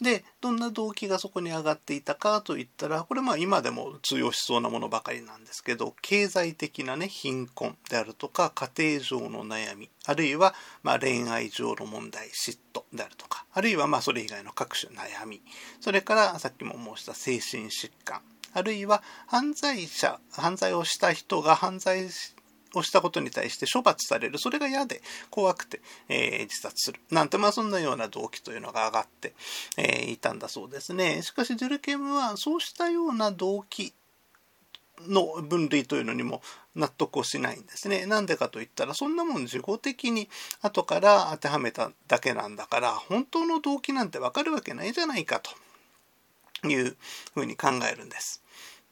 でどんな動機がそこに上がっていたかといったらこれまあ今でも通用しそうなものばかりなんですけど経済的なね貧困であるとか家庭上の悩みあるいはまあ恋愛上の問題嫉妬であるとかあるいはまあそれ以外の各種悩みそれからさっきも申した精神疾患あるいは犯罪者犯罪をした人が犯罪をしたことに対して処罰されるそれが嫌で怖くて、えー、自殺するなんてまあそんなような動機というのが上がって、えー、いたんだそうですねしかしジュルケムはそうしたような動機の分類というのにも納得をしないんですね。なんでかといったらそんなもん自己的に後から当てはめただけなんだから本当の動機なんてわかるわけないじゃないかというふうに考えるんです。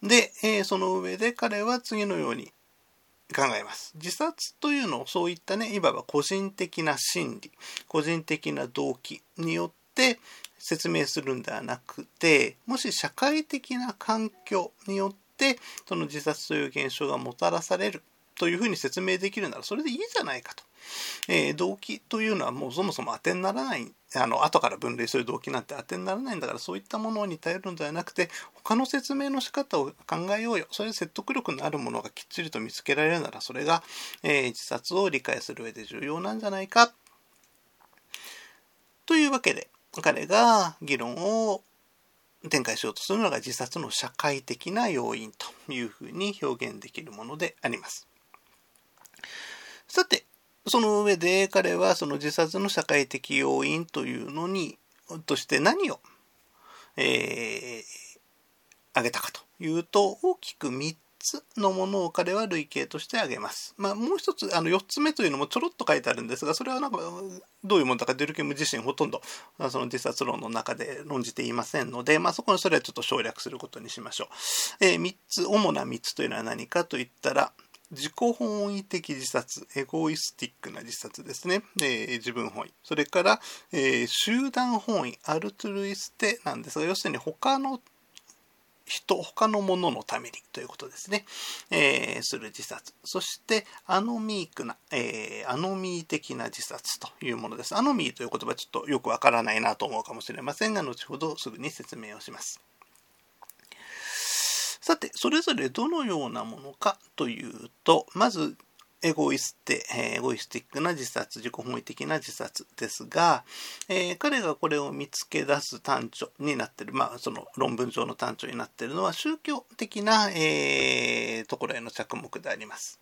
で、えー、その上で彼は次のように考えます。自殺というのをそういったね、いわば個人的な心理、個人的な動機によって説明するんではなくて、もし社会的な環境によってその自殺という現象がもたらされるというふうに説明できるならそれでいいじゃないかと。えー、動機というのはもうそもそも当てにならないあの後から分類する動機なんて当てにならないんだからそういったものに頼るのではなくて他の説明の仕方を考えようよそれで説得力のあるものがきっちりと見つけられるならそれが、えー、自殺を理解する上で重要なんじゃないかというわけで彼が議論を展開しようとするのが自殺の社会的な要因というふうに表現できるものであります。さて、その上で彼はその自殺の社会的要因というのに、として何を、えー、挙げたかというと、大きく3つのものを彼は類型として挙げます。まあ、もう一つ、あの4つ目というのもちょろっと書いてあるんですが、それはなんかどういうものだかデュルケム自身ほとんどその自殺論の中で論じていませんので、まあ、そこのそれはちょっと省略することにしましょう。えー、3つ、主な3つというのは何かといったら、自己本位的自殺、エゴイスティックな自殺ですね。えー、自分本位。それから、えー、集団本位、アルトゥルイステなんですが、要するに他の人、他のもののためにということですね。えー、する自殺。そして、アノミークな、えー、アノミー的な自殺というものです。アノミーという言葉ちょっとよくわからないなと思うかもしれませんが、後ほどすぐに説明をします。さて、それぞれどのようなものかというと、まず、エゴイステ、エゴイスティックな自殺、自己本位的な自殺ですが、えー、彼がこれを見つけ出す単調になってる、まあ、その論文上の単調になってるのは宗教的な、えー、ところへの着目であります。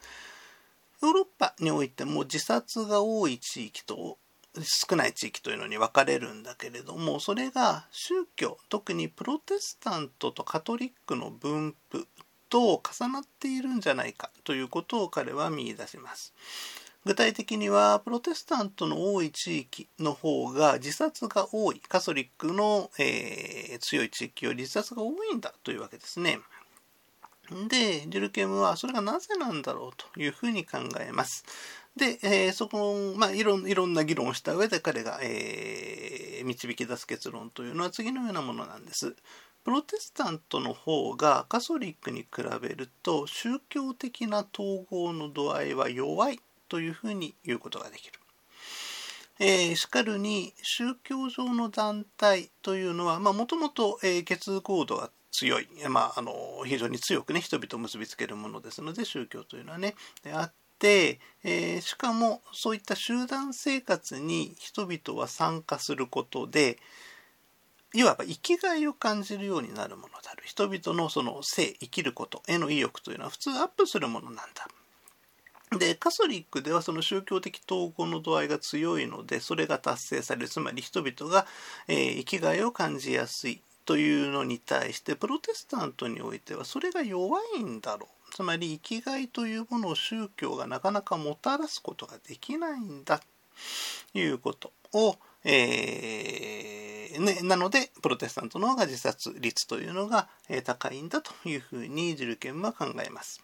ヨーロッパにおいても自殺が多い地域と少ない地域というのに分かれるんだけれどもそれが宗教特にプロテスタントとカトリックの分布と重なっているんじゃないかということを彼は見出します。具体的にはプロテスタントの多い地域の方が自殺が多いカソリックの、えー、強い地域より自殺が多いんだというわけですね。で、ジュルケムはそれがなぜなんだろうというふうに考えます。で、えー、そこまあいろ、いろんな議論をした上で彼が、えー、導き出す結論というのは次のようなものなんです。プロテスタントの方がカソリックに比べると宗教的な統合の度合いは弱いというふうに言うことができる。えー、しかるに宗教上の団体というのはもともと結合度が強い、まあ、あの非常に強くね人々を結びつけるものですので宗教というのはねであって、えー、しかもそういった集団生活に人々は参加することでいわば生きがいを感じるようになるものである。人々のその生生きることへの意欲というのは普通アップするものなんだ。でカソリックではその宗教的統合の度合いが強いのでそれが達成される。つまり人々が、えー、生きがいを感じやすい。というのに対してプロテスタントにおいてはそれが弱いんだろう。つまり生きがいというものを宗教がなかなかもたらすことができないんだ。ということを、えーね、なのでプロテスタントの方が自殺率というのが高いんだというふうにジルケンは考えます。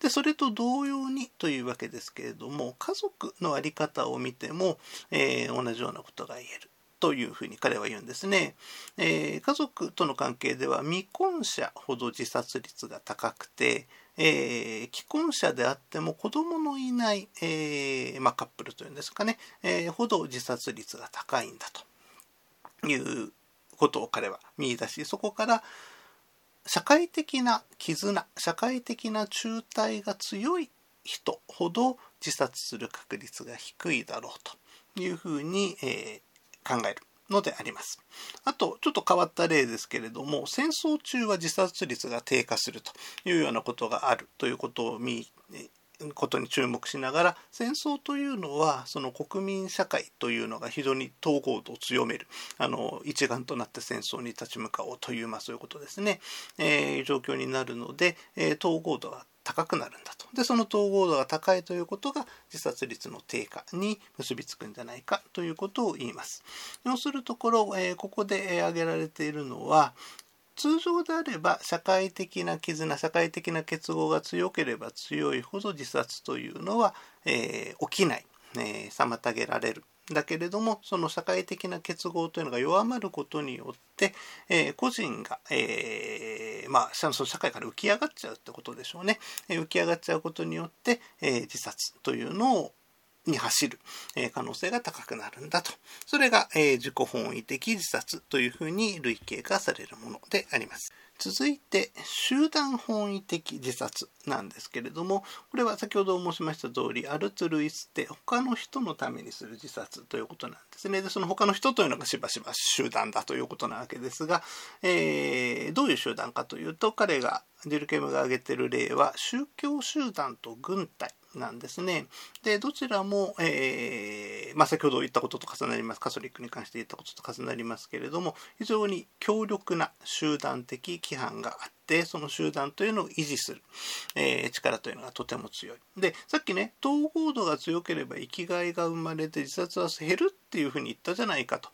でそれと同様にというわけですけれども家族の在り方を見ても、えー、同じようなことが言える。というふうに彼は言うんですね、えー、家族との関係では未婚者ほど自殺率が高くて、えー、既婚者であっても子供のいない、えー、まあ、カップルというんですかね、えほど自殺率が高いんだということを彼は見出しそこから社会的な絆社会的な中退が強い人ほど自殺する確率が低いだろうというふうに、えー、考えるのであります。あと、ちょっと変わった例ですけれども、戦争中は自殺率が低下するというようなことがあるということを見ことに注目しながら戦争というのはその国民社会というのが非常に統合度を強めるあの一丸となって戦争に立ち向かおうという、まあ、そういうことですね、えー、状況になるので、えー、統合度が高くなるんだと。でその統合度が高いということが自殺率の低下に結びつくんじゃないかということを言います。要するところ、え、ここで挙げられているのは通常であれば社会的な絆社会的な結合が強ければ強いほど自殺というのは、えー、起きない、えー、妨げられる。だけれどもその社会的な結合というのが弱まることによって、えー、個人が、えー、まあ、その社会から浮き上がっちゃうってことでしょうね、え浮き上がっちゃうことによって、え自殺というのをに走る可能性が高くなるんだと。それが自己本位的自殺というふうに類型化されるものであります。続いて集団本位的自殺なんですけれどもこれは先ほど申しました通りアルツルイスって他の人のためにする自殺ということなんですねでその他の人というのがしばしば集団だということなわけですが、えー、どういう集団かというと彼がディルケムが挙げてる例は宗教集団と軍隊なんですね。で、どちらも、えー、まあ、先ほど言ったことと重なります、カソリックに関して言ったことと重なりますけれども、非常に強力な集団的規範があって、その集団というのを維持する、えー、力というのがとても強い。で、さっきね、統合度が強ければ生きがいが生まれて自殺は減るっていうふうに言ったじゃないかと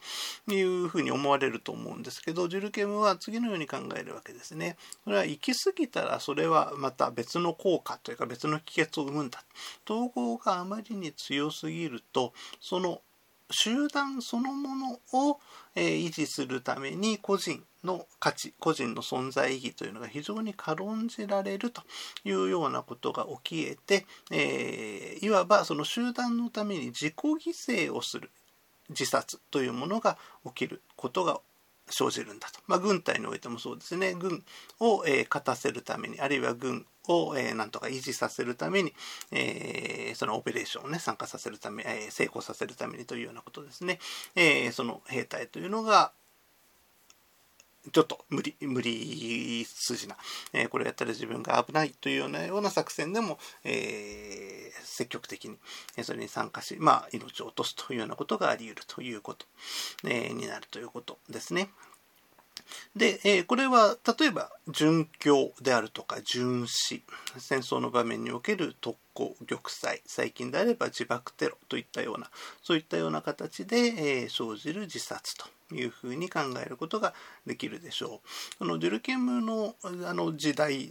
いうふうに思われると思うんですけど、ジュルケムは次のように考えるわけですね。それは行き過ぎたらそれはまた別の効果というか別の帰結を生むんだ。統合があまりに強すぎると、その集団そのものを、え維持するために個人の価値個人の存在意義というのが非常に軽んじられるというようなことが起きえて、えー、いわばその集団のために自己犠牲をする自殺というものが起きることが生じるんだと。まあ、軍隊においてもそうですね。軍を、えー、勝たせるために、あるいは軍を、えー、なんとか維持させるために、えー、そのオペレーションをね、参加させるため、えー、成功させるためにというようなことですね。えー、その兵隊というのが、ちょっと無理、無理筋な、えー、これやったら自分が危ないというようなような作戦でも、えー、積極的に、それに参加し、まあ、命を落とすというようなことがあり得るということ、えー、になるということですね。で、え、これは例えば殉教であるとか殉死戦争の場面における特攻玉砕最近であれば自爆テロといったようなそういったような形で、え、生じる自殺というふうに考えることができるでしょう。このデュルケムのあの時代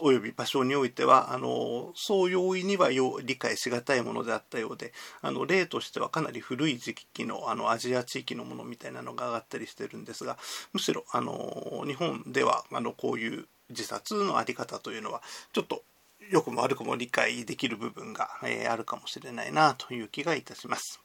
および場所においてはあのそう容易には理解しがたいものであったようであの例としてはかなり古い時期のあのアジア地域のものみたいなのが上がったりしてるんですがむしろあの日本ではあのこういう自殺の在り方というのはちょっと良くも悪くも理解できる部分が、えー、あるかもしれないなという気がいたします。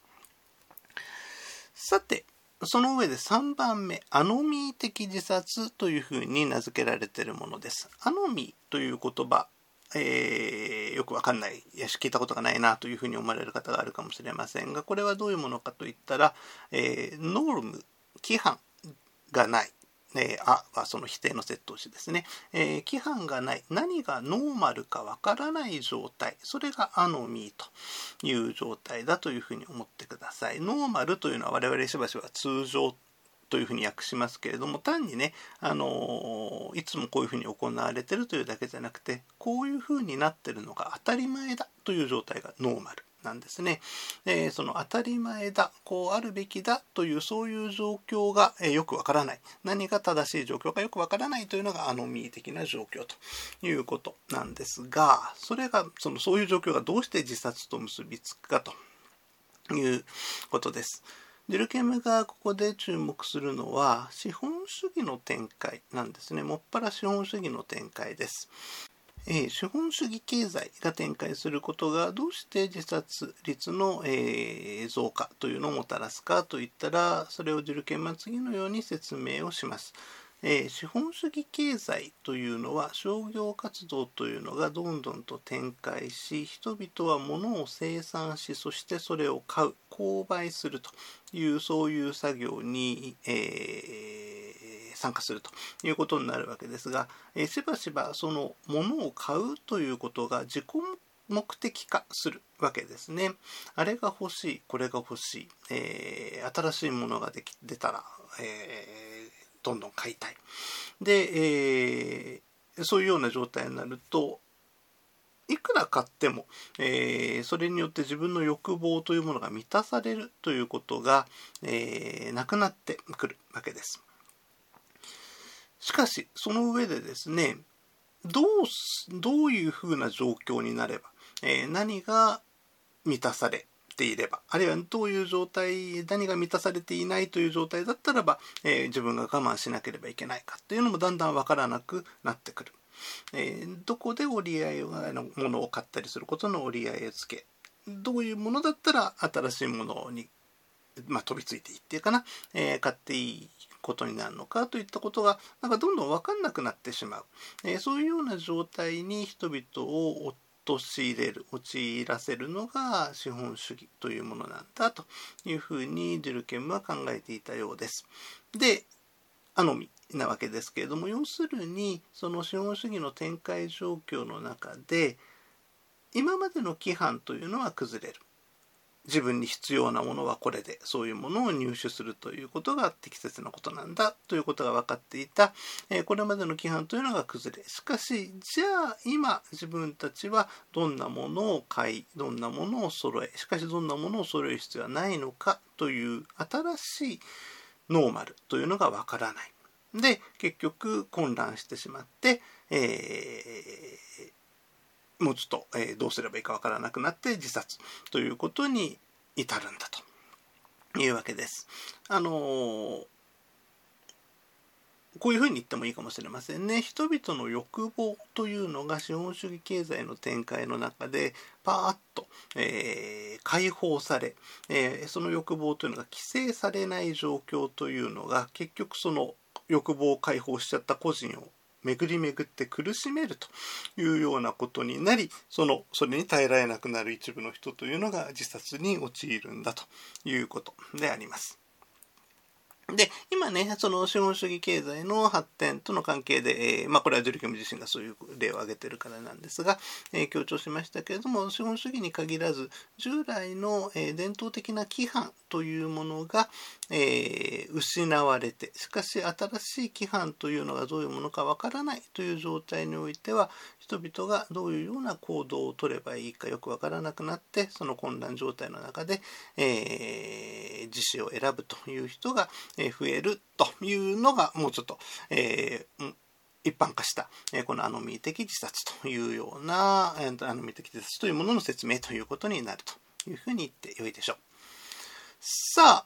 さて、その上で3番目、アノミー的自殺というふうに名付けられているものです。アノミーという言葉、えー、よくわかんない、いや、聞いたことがないなというふうに思われる方があるかもしれませんが、これはどういうものかといったら、えー、ノーム、規範がない。えー、あはその否定の接頭詞ですね、えー、規範がない。何がノーマルかわからない状態。それがアノミーという状態だというふうに思ってください。ノーマルというのは我々しばしば通常というふうに訳しますけれども単にね、あのいつもこういうふうに行われてるというだけじゃなくてこういうふうになってるのが当たり前だという状態がノーマル。なんですね。えその当たり前だ、こうあるべきだというそういう状況が、えよくわからない。何が正しい状況かよくわからないというのがアノミー的な状況ということなんですが、それが、そのそういう状況がどうして自殺と結びつくかということです。デュルケムがここで注目するのは資本主義の展開なんですね。もっぱら資本主義の展開です。え、資本主義経済が展開することがどうして自殺率の、え、増加というのをもたらすかといったらそれをジルケンは次のように説明をします。え、資本主義経済というのは商業活動というのがどんどんと展開し人々は物を生産しそしてそれを買う購買するというそういう作業に、えー参加するということになるわけですが、え、しばしばその物を買うということが自己目的化するわけですね。あれが欲しい、これが欲しい、えー、新しいものができ出たら、えー、どんどん買いたい。で、えー、そういうような状態になると、いくら買っても、えー、それによって自分の欲望というものが満たされるということが、えー、なくなってくるわけです。しかし、その上でですね、どう、どういうふうな状況になれば、えー、何が満たされていれば、あるいはどういう状態、何が満たされていないという状態だったらば、えー、自分が我慢しなければいけないかっていうのもだんだんわからなくなってくる。えー、どこで折り合いのものを買ったりすることの折り合いをつけ、どういうものだったら新しいものに、まあ、飛びついていっていうかな、え、買っていいことになるのかといったことがなんかどんどん分かんなくなってしまう、えー、そういうような状態に人々を陥れる陥らせるのが資本主義というものなんだというふうにデュルケムは考えていたようです。でアノミなわけですけれども要するにその資本主義の展開状況の中で今までの規範というのは崩れる。自分に必要なものはこれでそういうものを入手するということが適切なことなんだということが分かっていた、えこれまでの規範というのが崩れしかしじゃあ今自分たちはどんなものを買いどんなものを揃えしかしどんなものを揃える必要はないのかという新しいノーマルというのが分からない。で結局混乱してしまって、えーもうちょっと、えー、どうすればいいかわからなくなって自殺ということに至るんだというわけです。あのー、こういうふうに言ってもいいかもしれませんね。人々の欲望というのが資本主義経済の展開の中でパーッと、えー、解放され、えー、その欲望というのが規制されない状況というのが結局その欲望を解放しちゃった個人を巡り巡って苦しめるというようなことになりそのそれに耐えられなくなる一部の人というのが自殺に陥るんだということであります。で、今ね、その資本主義経済の発展との関係で、えー、まあこれはジュリケム自身がそういう例を挙げてるからなんですが、えー、強調しましたけれども、資本主義に限らず、従来の、えー、伝統的な規範というものが、え失われて、しかし新しい規範というのがどういうものかわからないという状態においては、人々がどういうような行動をとればいいかよくわからなくなって、その混乱状態の中で、え自死を選ぶという人が、増えるというのがもうちょっと、えー、一般化した、えこのアノミー的自殺というような、えアノミー的自殺というものの説明ということになるというふうに言ってよいでしょう。さあ、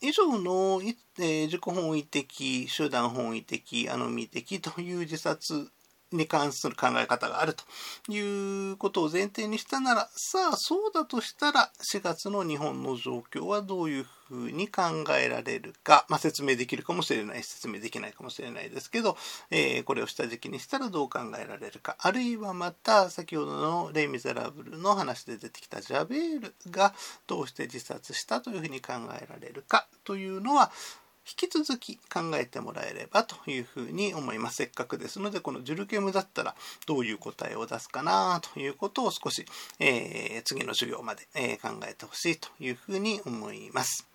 以上の、えー、自己本位的、集団本位的、アノミー的という自殺に関する考え方があるということを前提にしたなら、さあ、そうだとしたら、4月の日本の状況はどういうふうに考えられるか、まあ、説明できるかもしれない、説明できないかもしれないですけど、えー、これを下敷きにしたらどう考えられるか、あるいはまた、先ほどのレイ・ミゼラブルの話で出てきたジャベールがどうして自殺したというふうに考えられるかというのは、引き続き考えてもらえればというふうに思います。せっかくですので、このジュルケムだったらどういう答えを出すかなということを少し、えー、次の授業まで、えー、考えてほしいというふうに思います。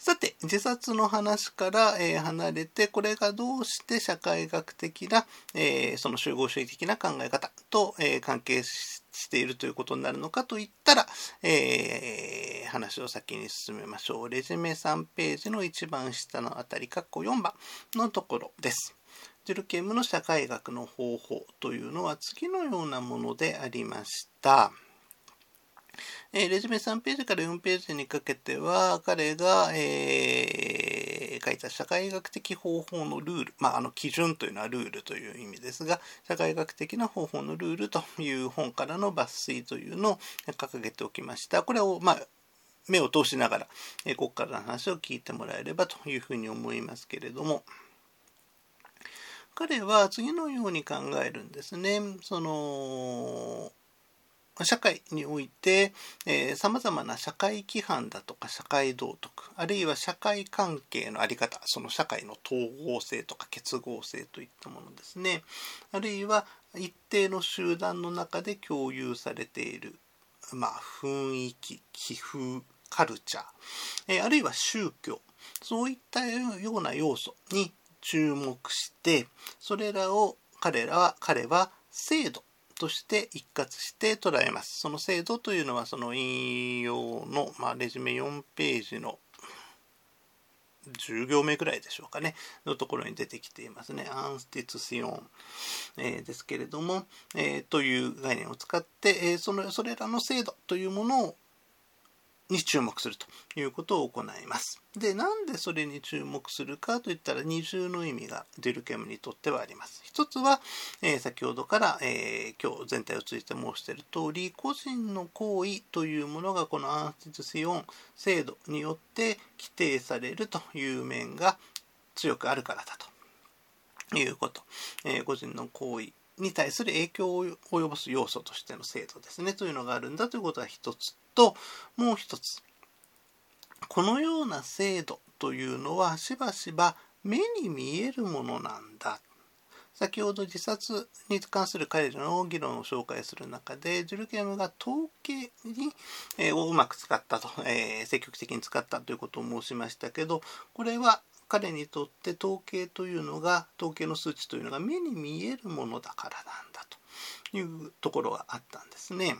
さて、自殺の話から、え、離れて、これがどうして社会学的な、え、その集合主義的な考え方と、え、関係しているということになるのかといったら、え話を先に進めましょう。レジュメ3ページの一番下のあたり、括弧4番のところです。ジュルケムの社会学の方法というのは次のようなものでありました。えー、レジュメ3ページから4ページにかけては、彼が、えー、書いた社会学的方法のルール、まあ、あの基準というのはルールという意味ですが、社会学的な方法のルールという本からの抜粋というのを掲げておきました。これを、まあ、目を通しながら、え、ここからの話を聞いてもらえればというふうに思いますけれども、彼は次のように考えるんですね。その社会においてさまざまな社会規範だとか社会道徳あるいは社会関係の在り方その社会の統合性とか結合性といったものですねあるいは一定の集団の中で共有されている、まあ、雰囲気気風カルチャー、えあるいは宗教そういったような要素に注目してそれらを彼らは彼は制度として一括して捉えます。その制度というのはその引用の、まあ、レジュメ4ページの10行目ぐらいでしょうかね、のところに出てきていますね。アンスティツシオン、えー、ですけれども、えー、という概念を使って、えー、そのそれらの制度というものをに注目するということを行います。で、なんでそれに注目するかといったら二重の意味がデルケムにとってはあります。一つは、えー、先ほどから、えー、今日全体を通じて申している通り、個人の行為というものがこのアンシズシオン制度によって規定されるという面が強くあるからだということ。えー、個人の行為に対する影響を及ぼす要素としての制度ですねというのがあるんだということが一つともう一つ。このような制度というのはしばしば目に見えるものなんだ。先ほど自殺に関する彼女の議論を紹介する中でジュルケムが統計に、えー、をうまく使ったと、えー、積極的に使ったということを申しましたけどこれは彼にとって統計というのが統計の数値というのが目に見えるものだからなんだというところがあったんですね。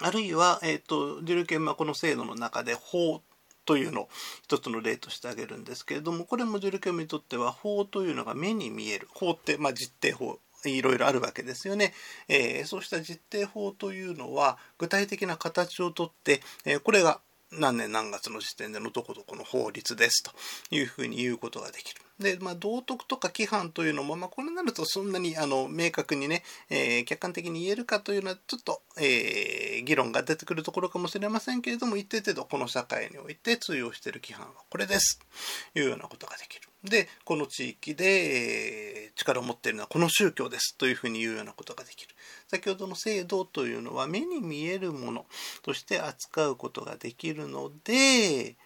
あるいは、えーと、デュルケンはこの制度の中で法というのを一つの例として挙げるんですけれどもこれもデュルケムにとっては法というのが目に見える法って、まあ、実定法いろいろあるわけですよね、えー、そうした実定法というのは具体的な形をとって、えー、これが何年何月の時点でのどこどこの法律ですというふうに言うことができる。で、まあ、道徳とか規範というのも、まあ、これになるとそんなにあの明確にね、えー、客観的に言えるかというのはちょっと、えー、議論が出てくるところかもしれませんけれども一定程度この社会において通用している規範はこれですというようなことができる。でこの地域で、力を持っているのはこの宗教ですというふうに言うようなことができる。先ほどの制度というのは目に見えるものとして扱うことができるので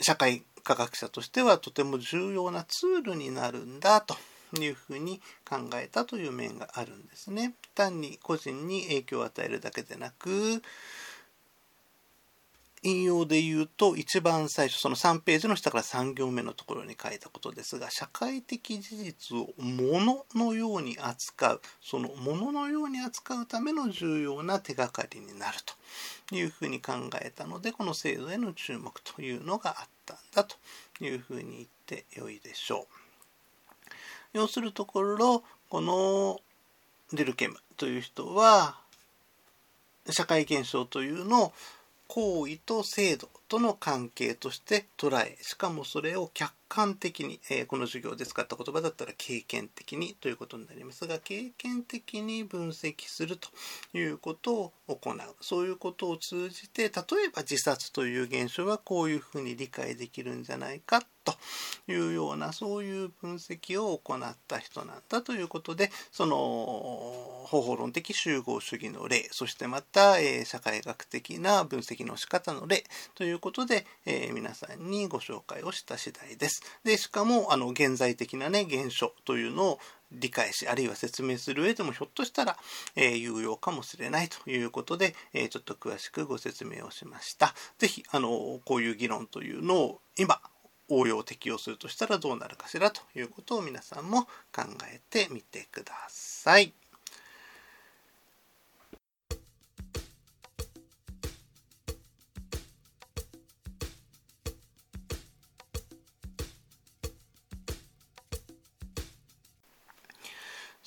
社会科学者としてはとても重要なツールになるんだというふうに考えたという面があるんですね。単に個人に影響を与えるだけでなく引用で言うと一番最初その3ページの下から3行目のところに書いたことですが社会的事実を物のように扱うその物のように扱うための重要な手がかりになるというふうに考えたのでこの制度への注目というのがあったんだというふうに言ってよいでしょう。要するところこのデルケムという人は社会現象というのを行為と制度。との関係として捉えしかもそれを客観的に、えー、この授業で使った言葉だったら経験的にということになりますが経験的に分析するということを行う。そういうことを通じて例えば自殺という現象はこういうふうに理解できるんじゃないかというようなそういう分析を行った人なんだということでその方法論的集合主義の例そしてまた、えー、社会学的な分析の仕方の例ということで、えー、皆さんにご紹介をした次第です。でしかもあの現在的なね現象というのを理解しあるいは説明する上でもひょっとしたら、えー、有用かもしれないということで、えー、ちょっと詳しくご説明をしました。是非あのこういう議論というのを今応用適用するとしたらどうなるかしらということを皆さんも考えてみてください。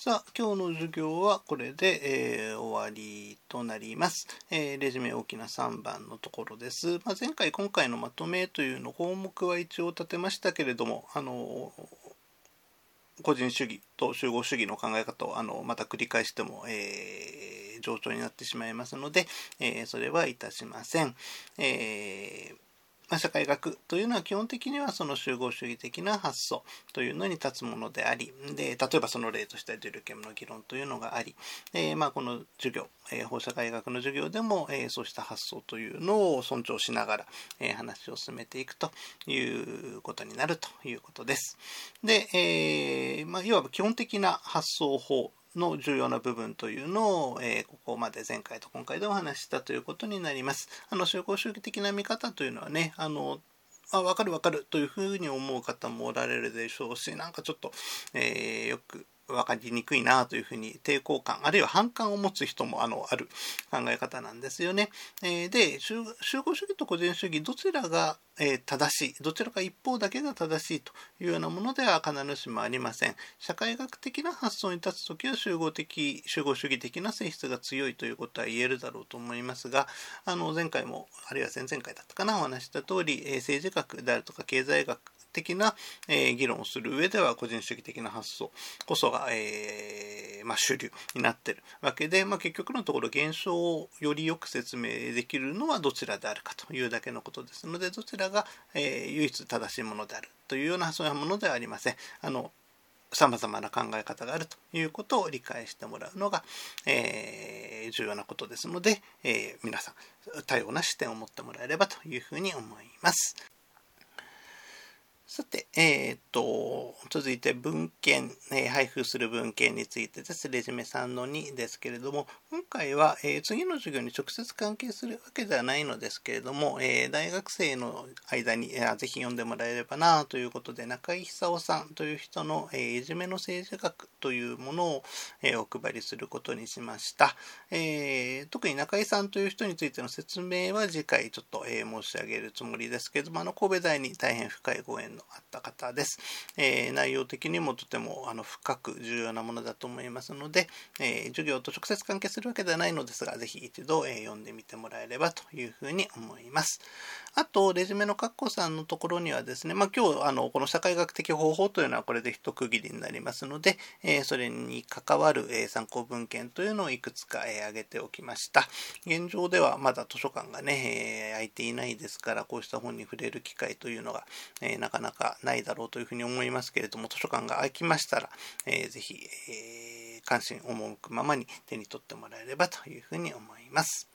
さあ、今日の授業はこれで、えー、終わりとなります。えー、レジュメ大きな3番のところです。まあ、前回、今回のまとめというの項目は一応立てましたけれども、あの個人主義と集合主義の考え方をあのまた繰り返しても、えー、上長になってしまいますので、えー、それはいたしません。えーま、社会学というのは基本的にはその集合主義的な発想というのに立つものでありで例えばその例としてはデュルケムの議論というのがあり、えー、まあこの授業、えー、法社会学の授業でも、えー、そうした発想というのを尊重しながら、え、話を進めていくということになるということです。で、えまあ、いわば基本的な発想法の重要な部分というのを、えー、ここまで前回と今回でお話ししたということになります。あの集合主義的な見方というのはね、あのあ分かる分かるというふうに思う方もおられるでしょうしなんかちょっと、えー、よく分かりにくいなというふうに抵抗感、あるいは反感を持つ人もあのある考え方なんですよね。えー、で、集合主義と個人主義、どちらが、え、正しい、どちらか一方だけが正しいというようなものでは必ずしもありません。社会学的な発想に立つときは集合的、集合主義的な性質が強いということは言えるだろうと思いますが、あの前回も、あるいは前々回だったかな、お話した通り、え、政治学であるとか経済学的な、え、議論をする上では個人主義的な発想こそが、えー、まあ、主流になってるわけで、まあ、結局のところ現象をよりよく説明できるのはどちらであるかというだけのことですのでどちらが、え、唯一正しいものであるというようなそういうものではありません。あの様々な考え方があるということを理解してもらうのが、えー、重要なことですので、えー、皆さん多様な視点を持ってもらえればというふうに思います。さて、えー、っと、続いて文献、えー、配布する文献についてです。レジュメ3の2ですけれども、今回は、えー、次の授業に直接関係するわけではないのですけれども、え大学生の間に、えー、ぜひ読んでもらえればなということで、中井久夫さんという人の、えいじめの政治学というものを、えお配りすることにしました、え特に中井さんという人についての説明は次回ちょっと、え申し上げるつもりですけれども、あの神戸大に大変深いご縁のあった方です。えー、内容的にもとてもあの深く重要なものだと思いますので、えー、授業と直接関係するわけではないのですが、ぜひ一度、えー、読んでみてもらえればというふうに思います。あと、レジュメのカッコさんのところにはですね、まあ、今日、あの、この社会学的方法というのはこれで一区切りになりますので、え、それに関わる、え、参考文献というのをいくつか、えー、挙げておきました。現状ではまだ図書館がね、えー、空いていないですから、こうした本に触れる機会というのが、えー、なかなかないだろうというふうに思いますけれども、図書館が空きましたら、えー、ぜひ、えー、関心赴くままに手に取ってもらえればというふうに思います。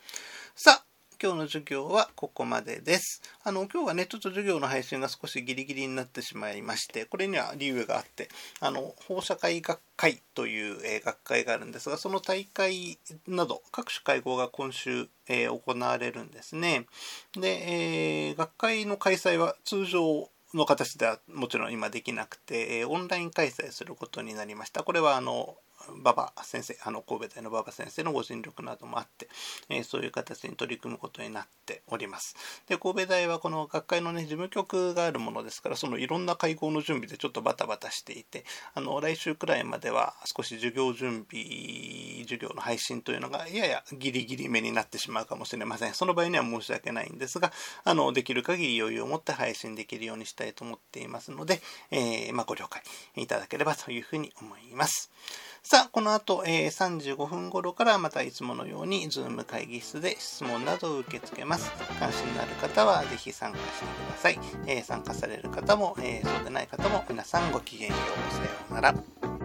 さあ、今日の授業はここまでです。あの、今日はね、ちょっと授業の配信が少しギリギリになってしまいまして、これには理由があって、あの、放射会学会という、えー、学会があるんですが、その大会など各種会合が今週、えー、行われるんですね。で、えー、学会の開催は通常の形ではもちろん今できなくて、オンライン開催することになりました。これはあの馬場先生、あの神戸大の馬場先生のご尽力などもあって、え、そういう形に取り組むことになっております。で、神戸大はこの学会のね、事務局があるものですから、そのいろんな会合の準備でちょっとバタバタしていて、あの、来週くらいまでは少し授業準備、授業の配信というのがややギリギリ目になってしまうかもしれません。その場合には申し訳ないんですが、あの、できる限り余裕を持って配信できるようにしたいと思っていますので、えー、まあ、ご了解いただければというふうに思います。さあ、この後、え、35分頃からまたいつものように Zoom 会議室で質問などを受け付けます。関心のある方はぜひ参加してください。え、参加される方も、え、そうでない方も皆さんごきげんよう。さようなら。